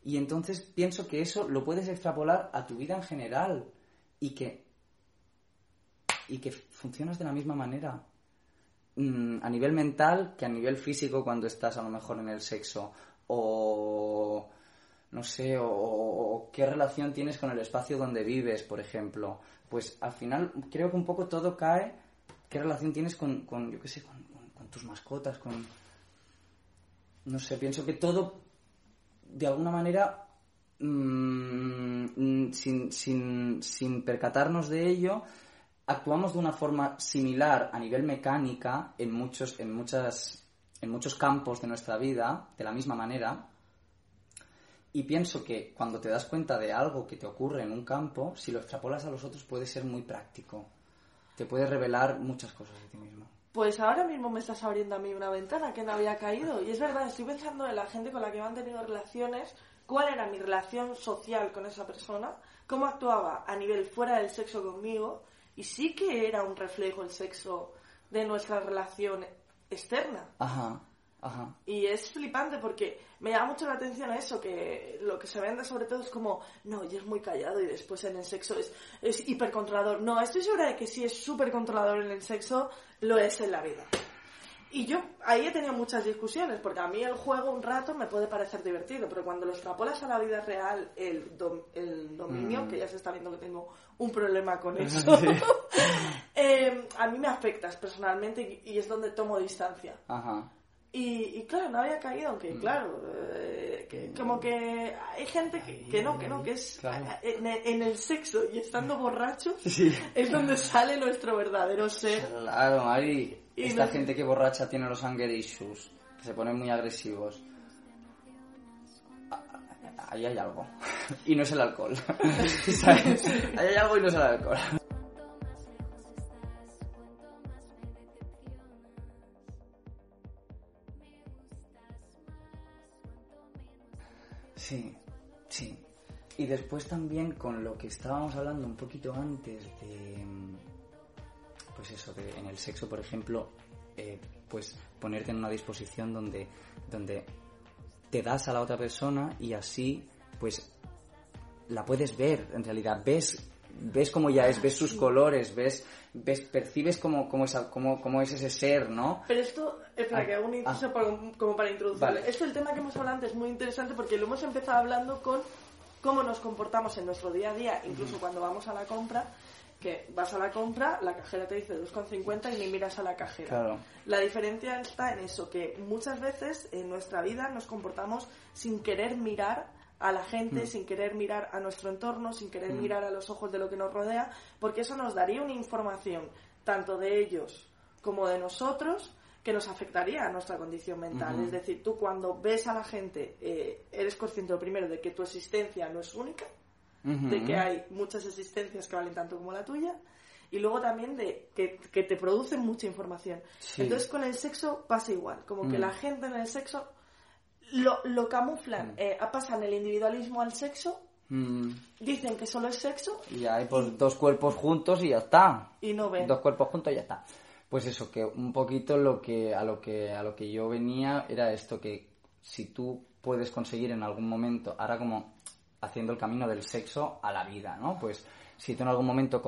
Y entonces pienso que eso lo puedes extrapolar a tu vida en general y que, y que funcionas de la misma manera. Mm, a nivel mental que a nivel físico cuando estás a lo mejor en el sexo. O no sé, o, qué relación tienes con el espacio donde vives, por ejemplo. Pues al final creo que un poco todo cae, qué relación tienes con, con yo qué sé, con, con- con tus mascotas, con... No sé, pienso que todo, de alguna manera, mm, mm, sin, sin, sin percatarnos de ello, actuamos de una forma similar a nivel mecánica en muchos, en muchas, en muchos campos de nuestra vida, de la misma manera. Y pienso que cuando te das cuenta de algo que te ocurre en un campo, si lo extrapolas a los otros puede ser muy práctico. Te puede revelar muchas cosas de ti mismo. Pues ahora mismo me estás abriendo a mí una ventana que no había caído. Y es verdad, estoy pensando en la gente con la que me han tenido relaciones, cuál era mi relación social con esa persona, cómo actuaba a nivel fuera del sexo conmigo, y sí que era un reflejo el sexo de nuestra relación externa. Ajá, ajá. Y es flipante porque me llama mucho la atención eso, que lo que se vende sobre todo es como, no, y es muy callado y después en el sexo es, es hipercontrolador. No, estoy segura de que si es súper controlador en el sexo, lo es en la vida. Y yo ahí he tenido muchas discusiones, porque a mí el juego un rato me puede parecer divertido, pero cuando lo extrapolas a la vida real, el, dom- el dominio, Mm. que ya se está viendo que tengo un problema con eso, Sí. eh, a mí me afectas personalmente y, y es donde tomo distancia. Ajá. Y, y claro, no había caído, aunque claro, eh, que- como que hay gente que, que no, que no, que es Claro. en, en el sexo y estando borrachos Sí. es donde sale nuestro verdadero ser. Claro, Mari. Y Esta no- gente que borracha tiene los anger issues, que se ponen muy agresivos. Ah, Ahí hay algo. Y no es el alcohol. ¿Sabes? Ahí hay algo y no es el alcohol. Sí, sí. Y después también con lo que estábamos hablando un poquito antes de, pues eso, de, en el sexo, por ejemplo, eh, pues ponerte en una disposición donde, donde te das a la otra persona y así, pues, la puedes ver, en realidad, ves, ves cómo ya es, ves sus colores, ves, ves, percibes cómo, cómo, esa- cómo, cómo es ese ser, ¿no? Pero esto, espera, Ah, que hago un inciso ah. para- como para introducirle. Vale. Esto, el tema que hemos hablado antes, es muy interesante porque lo hemos empezado hablando con cómo nos comportamos en nuestro día a día, incluso cuando vamos a la compra, que vas a la compra, la cajera te dice 2,50 y ni miras a la cajera. Claro. La diferencia está en eso, que muchas veces en nuestra vida nos comportamos sin querer mirar a la gente, Mm. sin querer mirar a nuestro entorno, sin querer Mm. mirar a los ojos de lo que nos rodea, porque eso nos daría una información tanto de ellos como de nosotros que nos afectaría a nuestra condición mental. Es decir, tú cuando ves a la gente eh, eres consciente primero de que tu existencia no es única, Ujú. de que hay muchas existencias que valen tanto como la tuya y luego también de que, que te producen mucha información. Sí. Entonces con el sexo pasa igual, como que Mm. la gente en el sexo lo, lo camuflan, eh, pasan el individualismo al sexo, Mm, dicen que solo es sexo y hay pues dos cuerpos juntos y ya está. y no ven. dos cuerpos juntos y ya está. Pues eso, que un poquito lo que a lo que a lo que yo venía era esto que si tú puedes conseguir en algún momento, ahora como haciendo el camino del sexo a la vida, ¿no? Pues si tú en algún momento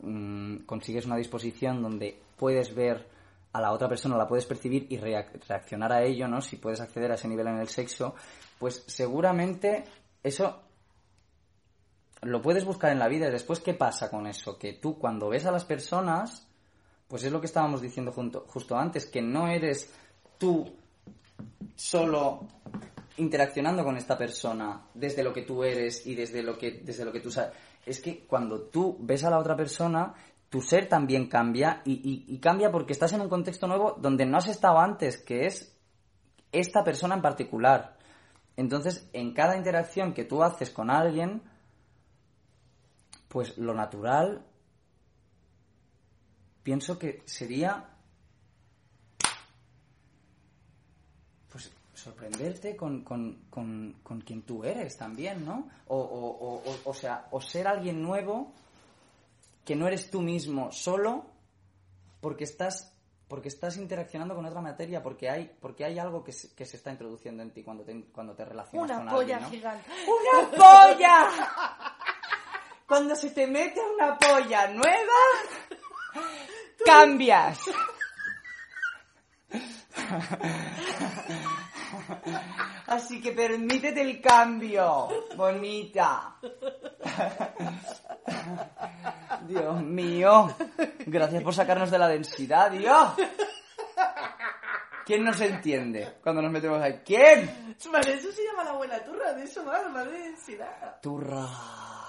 mm, consigues una disposición donde puedes ver a la otra persona, la puedes percibir y reac- reaccionar a ello, ¿no? Si puedes acceder a ese nivel en el sexo, pues seguramente eso lo puedes buscar en la vida y después qué pasa con eso que tú cuando ves a las personas pues es lo que estábamos diciendo junto- justo antes que no eres tú solo interaccionando con esta persona desde lo que tú eres y desde lo que desde lo que tú sabes es que cuando tú ves a la otra persona tu ser también cambia y, y- y cambia porque estás en un contexto nuevo donde no has estado antes que es esta persona en particular. Entonces en cada interacción que tú haces con alguien pues lo natural pienso que sería pues sorprenderte con, con, con, con quien tú eres también, ¿no? O, o, o, o- sea, o ser alguien nuevo que no eres tú mismo solo porque estás porque estás interaccionando con otra materia, porque hay, porque hay algo que se, que se está introduciendo en ti cuando te, cuando te relacionas Una con polla alguien, ¿no? gigante. ¡Una polla! Cuando se te mete una polla nueva, cambias. Así que permítete el cambio, bonita. Dios mío. Gracias por sacarnos de la densidad, Dios. ¿Quién nos entiende cuando nos metemos ahí? ¿Quién? Vale, eso se llama la buena turra, de eso va, la densidad. Turra.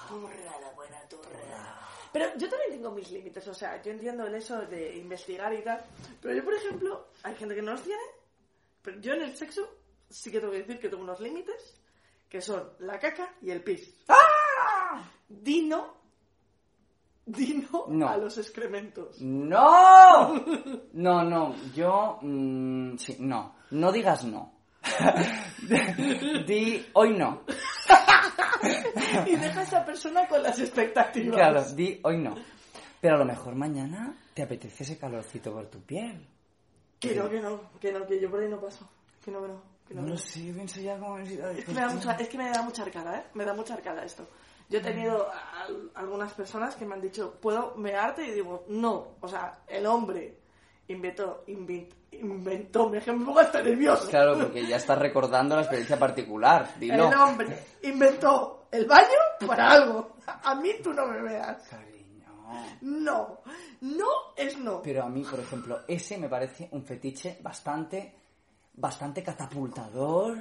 Turra, la buena turra. Pero yo también tengo mis límites, o sea, yo entiendo el eso de investigar y tal. Pero yo, por ejemplo, hay gente que no los tiene, pero yo en el sexo sí que tengo que decir que tengo unos límites, que son la caca y el pis. ¡Ah! Dino, dino No. a los excrementos. ¡No! No, no, yo... mm, sí, no. No digas no. Di hoy no. y deja a esa persona con las expectativas. Claro, di hoy no. Pero a lo mejor mañana te apetece ese calorcito por tu piel. Que no, que no, que no, que yo por ahí no paso. Que no, que no. No, sé, yo pienso ya como... Es que, me da mucha, es que me da mucha arcada, ¿eh? Me da mucha arcada esto. Yo he tenido al- algunas personas que me han dicho, ¿puedo mearte? Y digo, no. O sea, el hombre inventó, invent- inventó, me me pongo hasta nervioso. Claro, porque ya estás recordando la experiencia particular. Dilo. El hombre inventó el baño para algo. A mí tú no me veas. No. No es no. Pero a mí, por ejemplo, ese me parece un fetiche bastante, bastante catapultador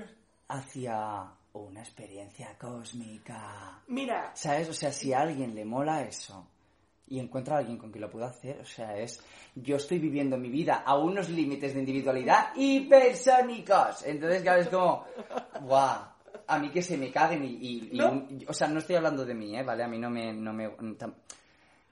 hacia una experiencia cósmica. Mira, ¿Sabes? O sea, si a alguien le mola eso y encuentra a alguien con quien lo pueda hacer, o sea, es yo estoy viviendo mi vida a unos límites de individualidad hipersónicos. Entonces, claro, es como, guau, a mí que se me caguen y, y- y ¿No? un- o sea, no estoy hablando de mí, ¿eh? ¿Vale? A mí no me, no me, tam-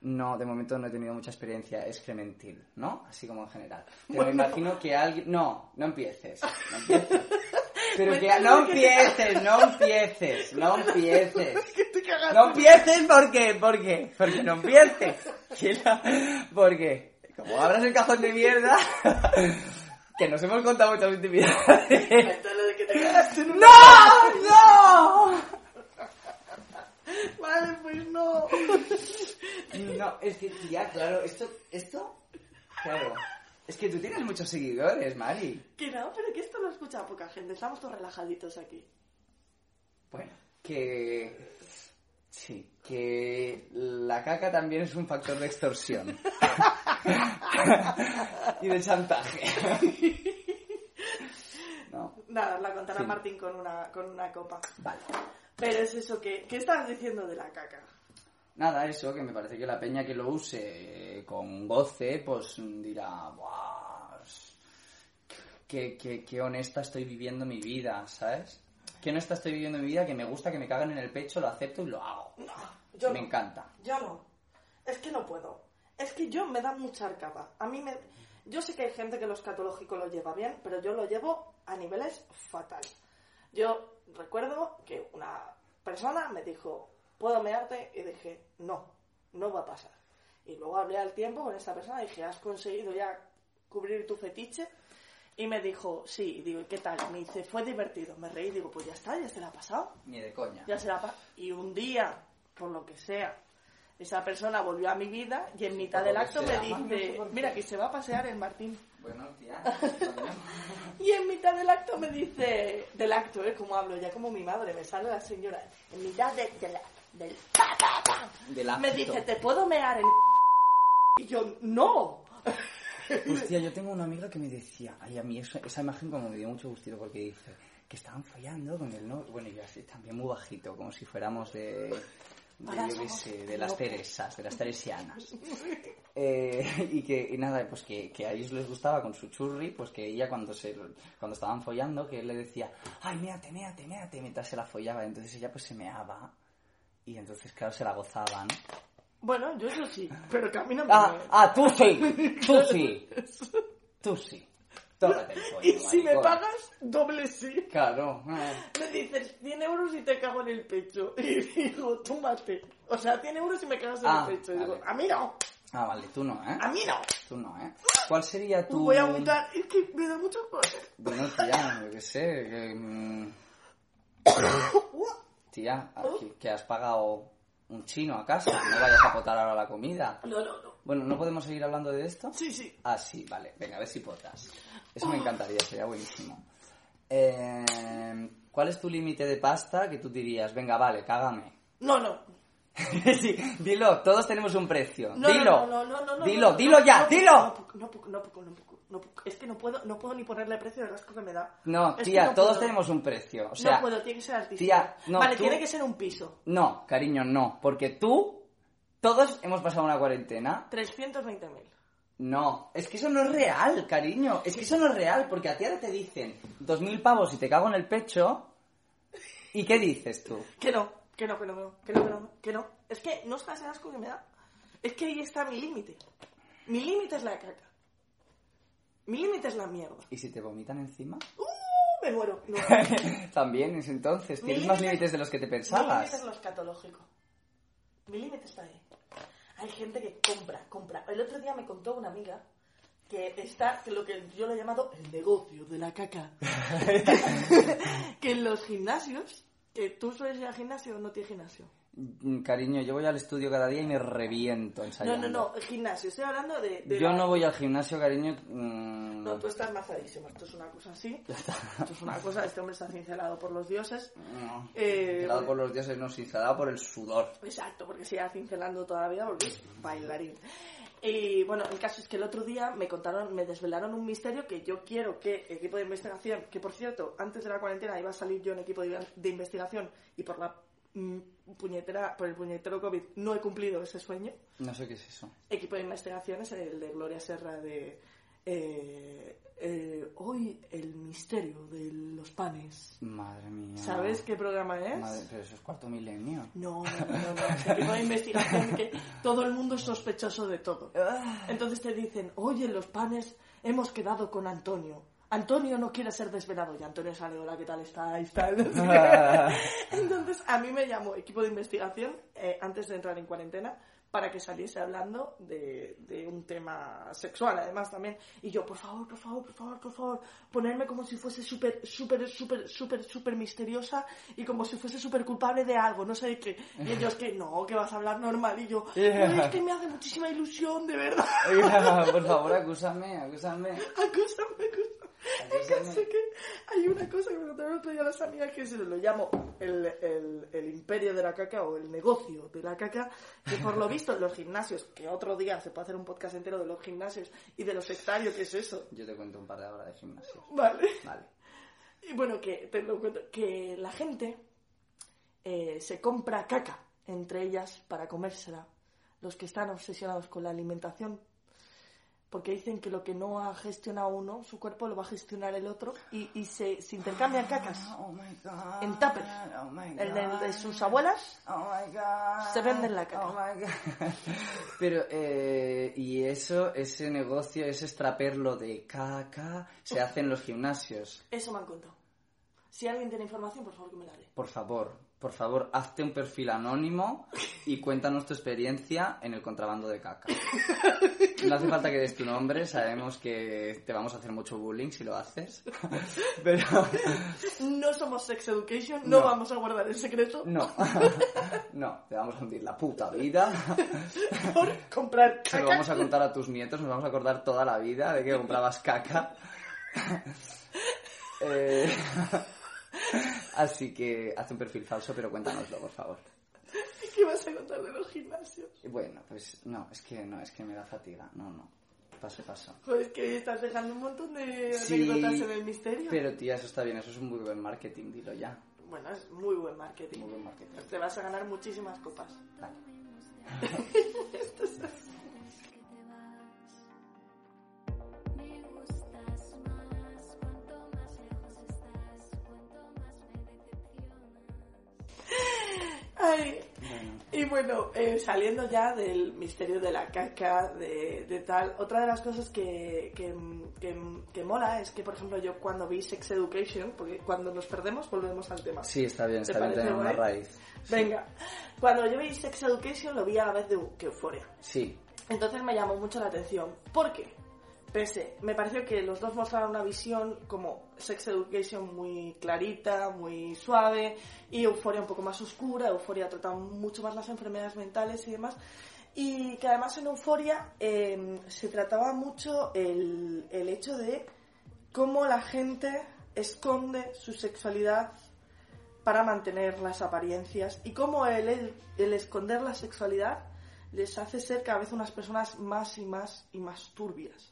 no, de momento no he tenido mucha experiencia excrementil, ¿no? Así como en general. Pero me imagino que alguien... No, no empieces. No empieces. Pero que no empieces, no empieces, no empieces. No empieces, ¿por qué? ¿Por qué? Porque no empieces. Porque, como abras el cajón de mierda, que nos hemos contado muchas intimidades. ¡No! ¡No! Vale, pues no. No, es que, ya, claro, esto, esto, claro. Es que tú tienes muchos seguidores, Mari. Que no, pero que esto lo escucha poca gente. Estamos todos relajaditos aquí. Bueno, que... Sí, que la caca también es un factor de extorsión. y de chantaje. no, Nada, la contará Sí. Martín con una, con una copa. vale. Pero es eso, que ¿qué estabas diciendo de la caca? Nada, eso, que me parece que la peña que lo use con goce, pues dirá, "Buah, qué, qué, qué honesta estoy viviendo mi vida, ¿sabes? Qué honesta estoy viviendo mi vida, que me gusta que me cagan en el pecho, lo acepto y lo hago. Yo me no. encanta. Yo no. Es que no puedo. Es que yo me da mucha arcada. A mí me... Yo sé que hay gente que lo escatológico lo lleva bien, pero yo lo llevo a niveles fatal. Yo recuerdo que una persona me dijo, ¿puedo mearte? Y dije, no, no va a pasar. Y luego hablé al tiempo con esta persona y dije, ¿has conseguido ya cubrir tu fetiche? Y me dijo, sí, y digo, ¿y qué tal? Me dice, fue divertido. Me reí y digo, pues ya está, ya se la ha pasado. Ni de coña. Ya se la pa- Y un día, por lo que sea, esa persona volvió a mi vida y en mitad del acto me dice, mira, que se va a pasear el Martín. Bueno, tía. Y en mitad del acto me dice, del acto, ¿eh? Como hablo, ya como mi madre, me sale la señora. En mitad de- de la- del... pa, pa, pa, Del me acto. dice, ¿te puedo mear el... Y yo, no. Hostia, yo tengo una amiga que me decía, ay, a mí esa, esa imagen como me dio mucho gustito porque dice que estaban follando con el novio, bueno, y así también muy bajito, como si fuéramos de, de, yo qué sé, de las. Teresas, de las Teresianas. Eh, y que, y nada, pues que, que a ellos les gustaba con su churri, pues que ella cuando se cuando estaban follando, que él le decía, ay, méate, méate, méate, mientras se la follaba, entonces ella pues se meaba, y entonces claro, se la gozaban. Bueno, yo eso sí, pero que a mí no me... Ah, ah, tú sí, tú sí, tú sí. Tócate el pollo, y si me pagas, doble sí. Claro. eh. Me dices 100 euros y te cago en el pecho. Y digo, túmate. O sea, 100 euros y me cagas en Ah, el pecho. Y digo, vale. a mí no. Ah, vale, tú no, ¿eh? A mí no. Tú no, ¿eh? ¿Cuál sería tu...? Voy a vomitar. Es que me da mucho coraje. Bueno, tía, yo qué sé. que, mm, tía, que has pagado un chino a casa. No vayas a potar ahora la comida. No, no, no. Bueno, ¿no podemos seguir hablando de esto? Sí, sí. Ah, sí, vale. Venga, a ver si potas. Eso me encantaría, sería buenísimo. Eh, ¿Cuál es tu límite de pasta que tú dirías, venga, vale, cágame? No, no. sí, dilo, todos tenemos un precio. No, dilo. no, no, no, no, no, dilo, no, dilo ya, dilo. No, no, no, no. Es que no puedo, no puedo ni ponerle precio del asco que me da. No, Es tía, todos puedo. tenemos un precio. O sea, no puedo, tiene que ser artístico. tía, no, vale, tú- tiene que ser un piso. No, cariño, no. Porque tú, todos hemos pasado una cuarentena. 320.000. No, es que eso no es real, cariño. Es que eso no es real, porque a ti ahora te dicen dos mil pavos y te cago en el pecho. ¿Y qué dices tú? Que no, que no, que no, que no, que no, que no, que no. Es que no el asco que me da. Es que ahí está mi límite. Mi límite es la caca. Mi límite es la mierda. ¿Y si te vomitan encima? ¡Uh! Me muero. No. También es entonces. Tienes más límite- límites de los que te Mi límite pensabas. es lo escatológico. Mi límite está ahí. Hay gente que compra, compra. El otro día me contó una amiga que está, que lo que yo le he llamado el negocio de la caca. que en los gimnasios, que tú sueles ir al gimnasio o no tienes gimnasio. Mm, Cariño, yo voy al estudio cada día y me reviento No, ensayando. no, no, el gimnasio. Estoy hablando de... de Yo la- no voy al gimnasio, cariño. mm, No, tú estás mazadísimo. Esto es una cosa así. Esto es una cosa... Este hombre está cincelado por los dioses. no. Eh, Cincelado por los dioses, no, cincelado por el sudor. Exacto, porque sigue cincelando toda la vida porque es bailarín. Y bueno, el caso es que el otro día me contaron, me desvelaron un misterio que yo quiero que equipo de investigación, que por cierto, antes de la cuarentena iba a salir yo en equipo de, de investigación y por la puñetera, por el puñetero COVID no he cumplido ese sueño. No sé qué es eso. Equipo de investigación es el de Gloria Serra de eh, eh, hoy el misterio de los panes. Madre mía. ¿Sabes qué programa es? Madre, pero eso es cuarto milenio. No, no, no, no. Es equipo de investigación que todo el mundo es sospechoso de todo. Entonces te dicen, oye, en los panes hemos quedado con Antonio. Antonio no quiere ser desvelado. Y Antonio sale, hola, ¿qué tal estáis? Tal. Entonces a mí me llamó equipo de investigación eh, antes de entrar en cuarentena para que saliese hablando de, de un tema sexual, además también. Y yo, por favor, por favor, por favor, por favor, ponerme como si fuese súper, súper, súper, súper, súper misteriosa y como si fuese súper culpable de algo, no sé de qué. Y ellos que no, que vas a hablar normal. Y yo, "Uy, es que me hace muchísima ilusión, de verdad. Por favor, acúsame, acúsame. Acúsame, acúsame. Que hay una cosa que me contaron el otro día las amigas que se lo llamo el, el, el imperio de la caca o el negocio de la caca, que por lo visto los gimnasios, que otro día se puede hacer un podcast entero de los gimnasios y de los sectarios, ¿qué es eso? Yo te cuento un par de horas de gimnasio. Vale. Vale. Y bueno, que te lo cuento, que la gente eh, se compra caca entre ellas para comérsela. Los que están obsesionados con la alimentación. Porque dicen que lo que no ha gestionado uno, su cuerpo lo va a gestionar el otro y, y se, se intercambian cacas. Oh my god. En tupper. Oh my El de, God. de sus abuelas Oh my god. se venden la caca. Oh my god. Pero, eh, y eso, ese negocio, ese extraperlo de caca, se hace en los gimnasios. Eso me han contado. Si alguien tiene información, por favor que me la dé. Por favor, por favor, hazte un perfil anónimo y cuéntanos tu experiencia en el contrabando de caca. No hace falta que des tu nombre, sabemos que te vamos a hacer mucho bullying si lo haces. Pero No somos Sex Education, no, No. vamos a guardar el secreto no, no, te vamos a hundir la puta vida. por comprar Se lo caca. vamos a contar a tus nietos, nos vamos a acordar toda la vida de que comprabas caca. Eh, Así que haz un perfil falso, pero cuéntanoslo, por favor. ¿Qué vas a contar de los gimnasios? Bueno, pues no, es que no, es que me da fatiga. No, no. paso, paso. Joder, es que estás dejando un montón de Sí, anécdotas en el misterio. Pero tía, eso está bien, eso es un muy buen marketing, dilo ya. Bueno, es muy buen marketing. Muy buen marketing. Te vas a ganar muchísimas copas. Vale. Esto es así. Bueno, Y bueno, eh, saliendo ya del misterio de la caca, de, de tal, otra de las cosas que, que, que- que mola es que, por ejemplo, yo cuando vi Sex Education, porque cuando nos perdemos volvemos al tema. sí, está bien, ¿Te está bien tener una raíz. Venga, cuando yo vi Sex Education lo vi a la vez de que Euphoria. Sí, Entonces me llamó mucho la atención. ¿Por qué? Pese, me pareció que los dos mostraron una visión como Sex Education muy clarita, muy suave, y Euphoria un poco más oscura. Euphoria trata mucho más las enfermedades mentales y demás. Y que además en Euphoria eh, se trataba mucho el, hecho de cómo la gente esconde su sexualidad para mantener las apariencias y cómo el, el esconder la sexualidad les hace ser cada vez unas personas más y más y más turbias.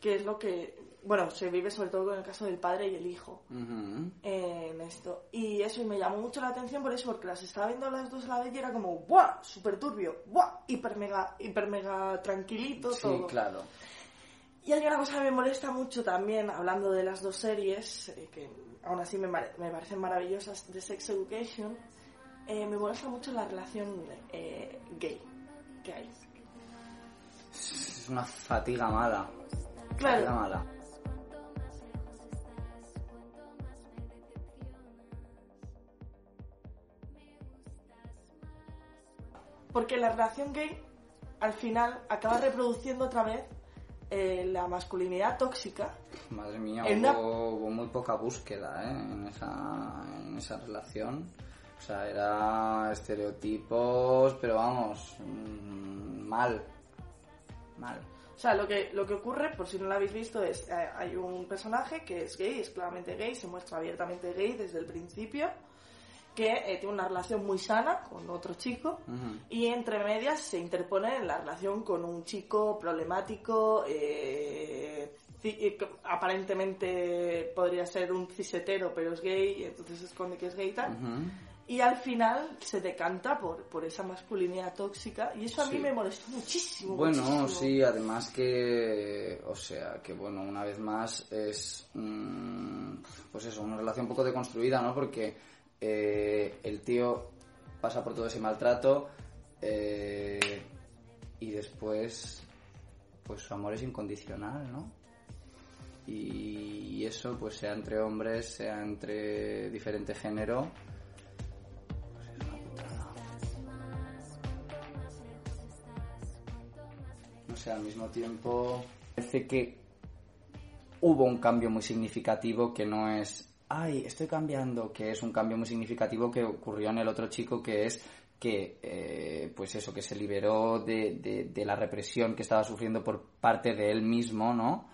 Que es lo que, bueno, se vive sobre todo con el caso del padre y el hijo Ujú. en esto. Y eso y me llamó mucho la atención por eso, porque las estaba viendo las dos a la vez y era como, ¡buah! Súper turbio, ¡buah! Hiper mega, hiper mega tranquilito sí, todo. claro. Y hay una cosa que me molesta mucho también, hablando de las dos series, eh, que aún así me, me parecen maravillosas, de Sex Education, eh, me molesta mucho la relación eh, gay que hay. Es una fatiga mala. Claro. Fatiga mala. Porque la relación gay, al final, acaba reproduciendo otra vez eh, la masculinidad tóxica. Madre mía, una- hubo, muy poca búsqueda ¿eh? en, esa, en esa relación. O sea, era estereotipos, pero vamos, mm, mal. Mal. O sea, lo que, lo que ocurre, por si no lo habéis visto, es eh, hay un personaje que es gay, es claramente gay, se muestra abiertamente gay desde el principio, que eh, tiene una relación muy sana con otro chico y entre medias se interpone en la relación con un chico problemático, eh, eh, aparentemente podría ser un cisetero, pero es gay, y entonces esconde que es gay y tal. Y al final se decanta por, por esa masculinidad tóxica y eso a mí Sí. me molestó muchísimo. Bueno, muchísimo. sí, además que, o sea, que bueno, una vez más es, pues eso, una relación un poco deconstruida, ¿no? Porque eh, el tío pasa por todo ese maltrato eh, y después, pues su amor es incondicional, ¿no? Y eso, pues sea entre hombres, sea entre diferente género, sé, al mismo tiempo parece que hubo un cambio muy significativo que no es, ay, estoy cambiando, que es un cambio muy significativo que ocurrió en el otro chico, que es que, eh, pues eso, que se liberó de, de- de la represión que estaba sufriendo por parte de él mismo, ¿no?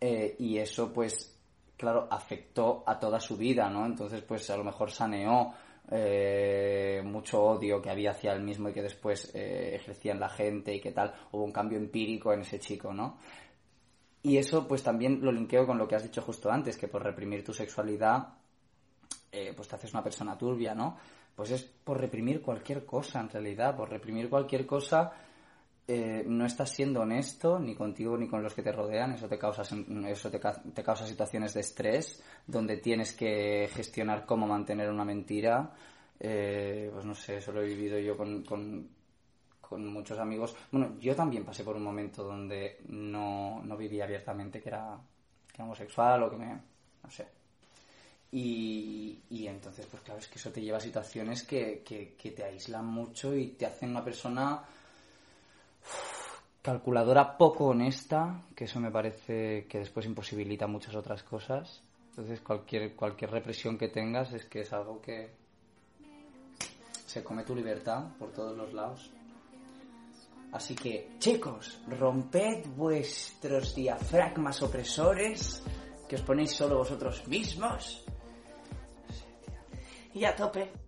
Eh, y eso, pues, claro, afectó a toda su vida, ¿no? Entonces, pues, a lo mejor saneó eh, mucho odio que había hacia él mismo y que después eh, ejercía en la gente y que tal. Hubo un cambio empírico en ese chico, ¿no? Y eso, pues, también lo linkeo con lo que has dicho justo antes, que por reprimir tu sexualidad, eh, pues te haces una persona turbia, ¿no? Pues es por reprimir cualquier cosa, en realidad, por reprimir cualquier cosa eh, no estás siendo honesto ni contigo ni con los que te rodean, eso te causa, eso te, ca- te causa situaciones de estrés donde tienes que gestionar cómo mantener una mentira. Eh, pues no sé, eso lo he vivido yo con, con, con muchos amigos. Bueno, yo también pasé por un momento donde no, no vivía abiertamente que era, que era homosexual o que me... no sé. Y, y entonces, pues claro, es que eso te lleva a situaciones que, que, que te aíslan mucho y te hacen una persona calculadora poco honesta, que eso me parece que después imposibilita muchas otras cosas. Entonces cualquier, cualquier represión que tengas es que es algo que se come tu libertad por todos los lados. Así que, chicos, romped vuestros diafragmas opresores, que os ponéis solo vosotros mismos. Y a tope.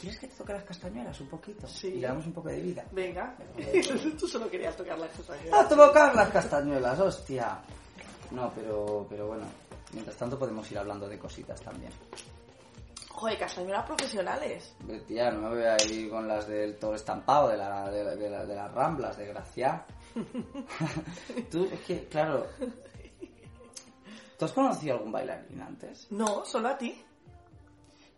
¿Quieres que te toque las castañuelas un poquito? Sí. Y le damos un poco de vida. Venga. Tú solo querías tocar las cosas. ¡A tocar las castañuelas, hostia! No, pero, pero bueno, mientras tanto podemos ir hablando de cositas también. Joder, castañuelas profesionales. Tía, no me voy a ir con las del todo estampado, de, la, de, la- de la- de las ramblas, de Gracia. Tú, es que, claro... ¿Tú has conocido algún bailarín antes? No, solo a ti.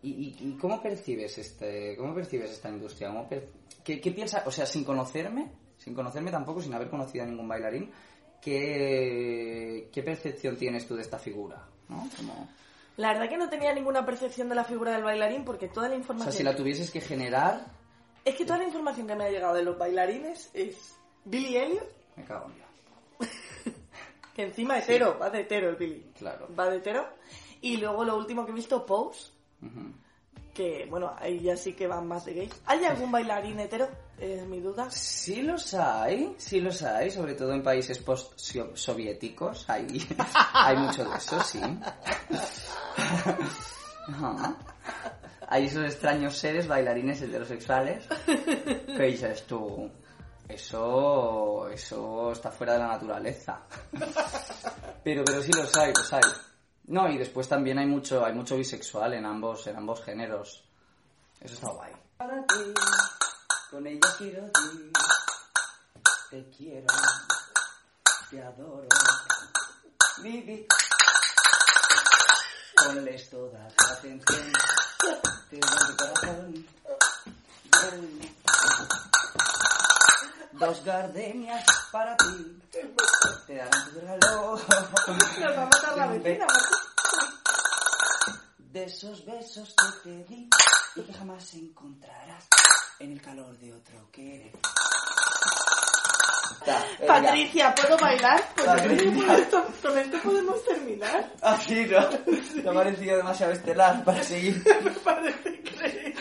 ¿Y, y- cómo percibes este, cómo percibes esta industria? ¿Cómo per- qué, qué piensas? O sea, sin conocerme, sin conocerme tampoco, sin haber conocido a ningún bailarín, ¿qué, qué percepción tienes tú de esta figura? ¿no? Como- La verdad que no tenía ninguna percepción de la figura del bailarín porque toda la o información... sea, si la tuvieses que generar, Es que toda la información que me ha llegado de los bailarines es Billy Elliot, me cago en Dios. que encima hetero, va de hetero el Billy. Claro. Va de hetero. Y luego lo último que he visto, Pose, Que bueno, ahí ya sí que van más de gays. ¿Hay algún bailarín hetero? Es mi duda. Sí los hay, sí los hay, sobre todo en países post-soviéticos, hay, hay mucho de eso, sí. Ajá. Hay esos extraños seres bailarines heterosexuales que dices tú, eso, eso está fuera de la naturaleza. Pero, pero sí los hay, los hay. No, y después también hay mucho, hay mucho bisexual en ambos, en ambos géneros. Eso está guay. Para ti, con ella quiero ti, te quiero, te adoro, Vivi. Ponles toda tu atención, te doy corazón. Ven. Dos gardenias para ti, te darán tu regalo. Nos va a matar la vecina, De esos besos que te di y que jamás encontrarás en el calor de otro querer. Patricia, ¿puedo bailar? Pues creo que Patricia. con esto, con esto podemos terminar. Así, ¿no? Me ha parecido demasiado estelar para seguir. Me parece increíble.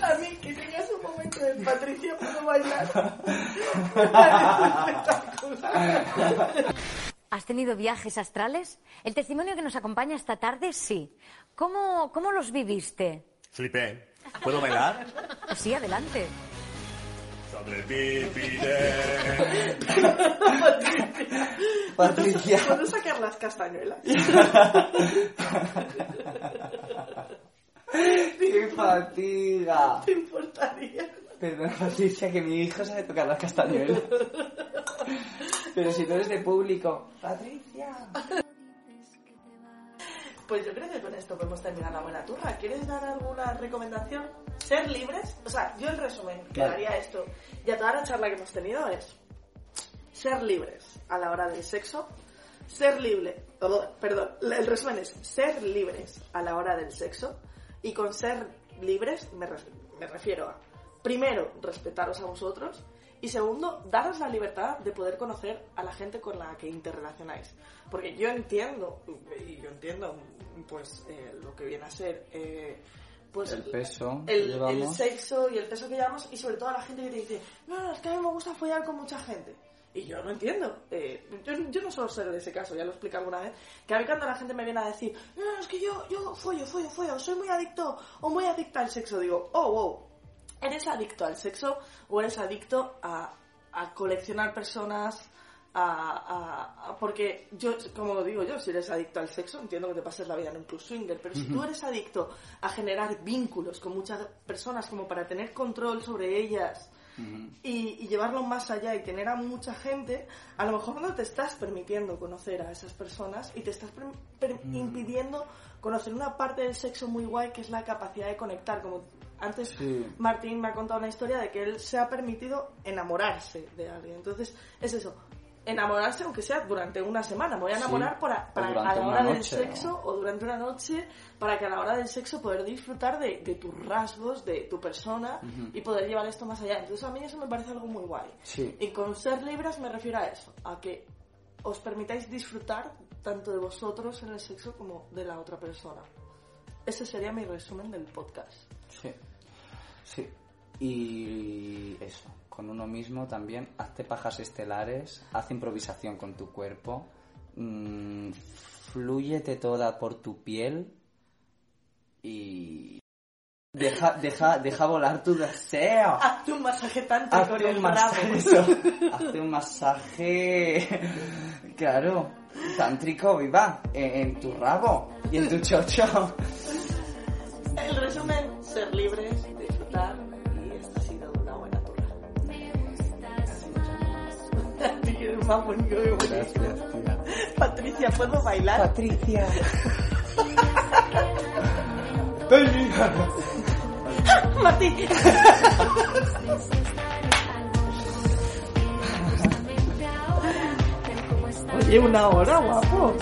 A mí que Patricia, ¿puedo bailar? ¿Has tenido viajes astrales? El testimonio que nos acompaña esta tarde, sí. ¿Cómo, cómo los viviste? Flipé. ¿Puedo bailar? Sí, adelante. Sobre pipiré. Patricia. ¿Puedo sacar las castañuelas? ¡Qué fatiga! ¿Te importaría? Perdona, Patricia, que mi hijo sabe tocar las castañuelas. Pero si tú eres de público. Patricia. Pues yo creo que con esto podemos terminar la buena turra. ¿Quieres dar alguna recomendación? Ser libres. O sea, yo el resumen que Vale. daría esto y a toda la charla que hemos tenido es ser libres a la hora del sexo. Ser libre, perdón, el resumen es ser libres a la hora del sexo y con ser libres me refiero a, primero, respetaros a vosotros y segundo, daros la libertad de poder conocer a la gente con la que interrelacionáis. Porque yo entiendo, y yo entiendo pues eh, lo que viene a ser eh, pues El peso el, el sexo y el peso que llevamos y sobre todo a la gente que te dice, no, no, es que a mí me gusta follar con mucha gente. Y yo no entiendo. Eh, yo, yo no suelo ser de ese caso, ya lo expliqué alguna vez. Que a mí cuando la gente me viene a decir, no, no, es que yo, yo follo, follo, follo, soy muy adicto o muy adicta al sexo, digo, oh, wow, ¿eres adicto al sexo o eres adicto a, a coleccionar personas? A, a- porque yo, como lo digo yo, si eres adicto al sexo, entiendo que te pases la vida en un club swinger, pero si tú eres adicto a generar vínculos con muchas personas como para tener control sobre ellas y, y llevarlo más allá y tener a mucha gente, a lo mejor no te estás permitiendo conocer a esas personas y te estás per- per- Mm. impidiendo conocer una parte del sexo muy guay que es la capacidad de conectar. Como antes Sí. Martín me ha contado una historia de que él se ha permitido enamorarse de alguien. Entonces, es eso. Enamorarse, aunque sea durante una semana. Me voy a Sí, enamorar para, o para durante a la hora del noche, sexo o durante una noche, para que a la hora del sexo poder disfrutar de, de tus rasgos, de tu persona Ujú. y poder llevar esto más allá. Entonces, a mí eso me parece algo muy guay. Sí. Y con ser libres me refiero a eso, a que os permitáis disfrutar tanto de vosotros en el sexo como de la otra persona. Ese sería mi resumen del podcast. Sí. Sí. Y eso, con uno mismo también, hazte pajas estelares, haz improvisación con tu cuerpo, mm, flúyete toda por tu piel y Deja, deja, deja volar tu deseo. Hazte un masaje tántrico Hazte un masaje, eso. Hazte un masaje, claro, tántrico, viva, en, en tu rabo y en tu chocho. El resumen, ser libres, Más bonito que bonito. Patricia, ¿puedo bailar? Patricia. Martín. Oye, una hora, guapo.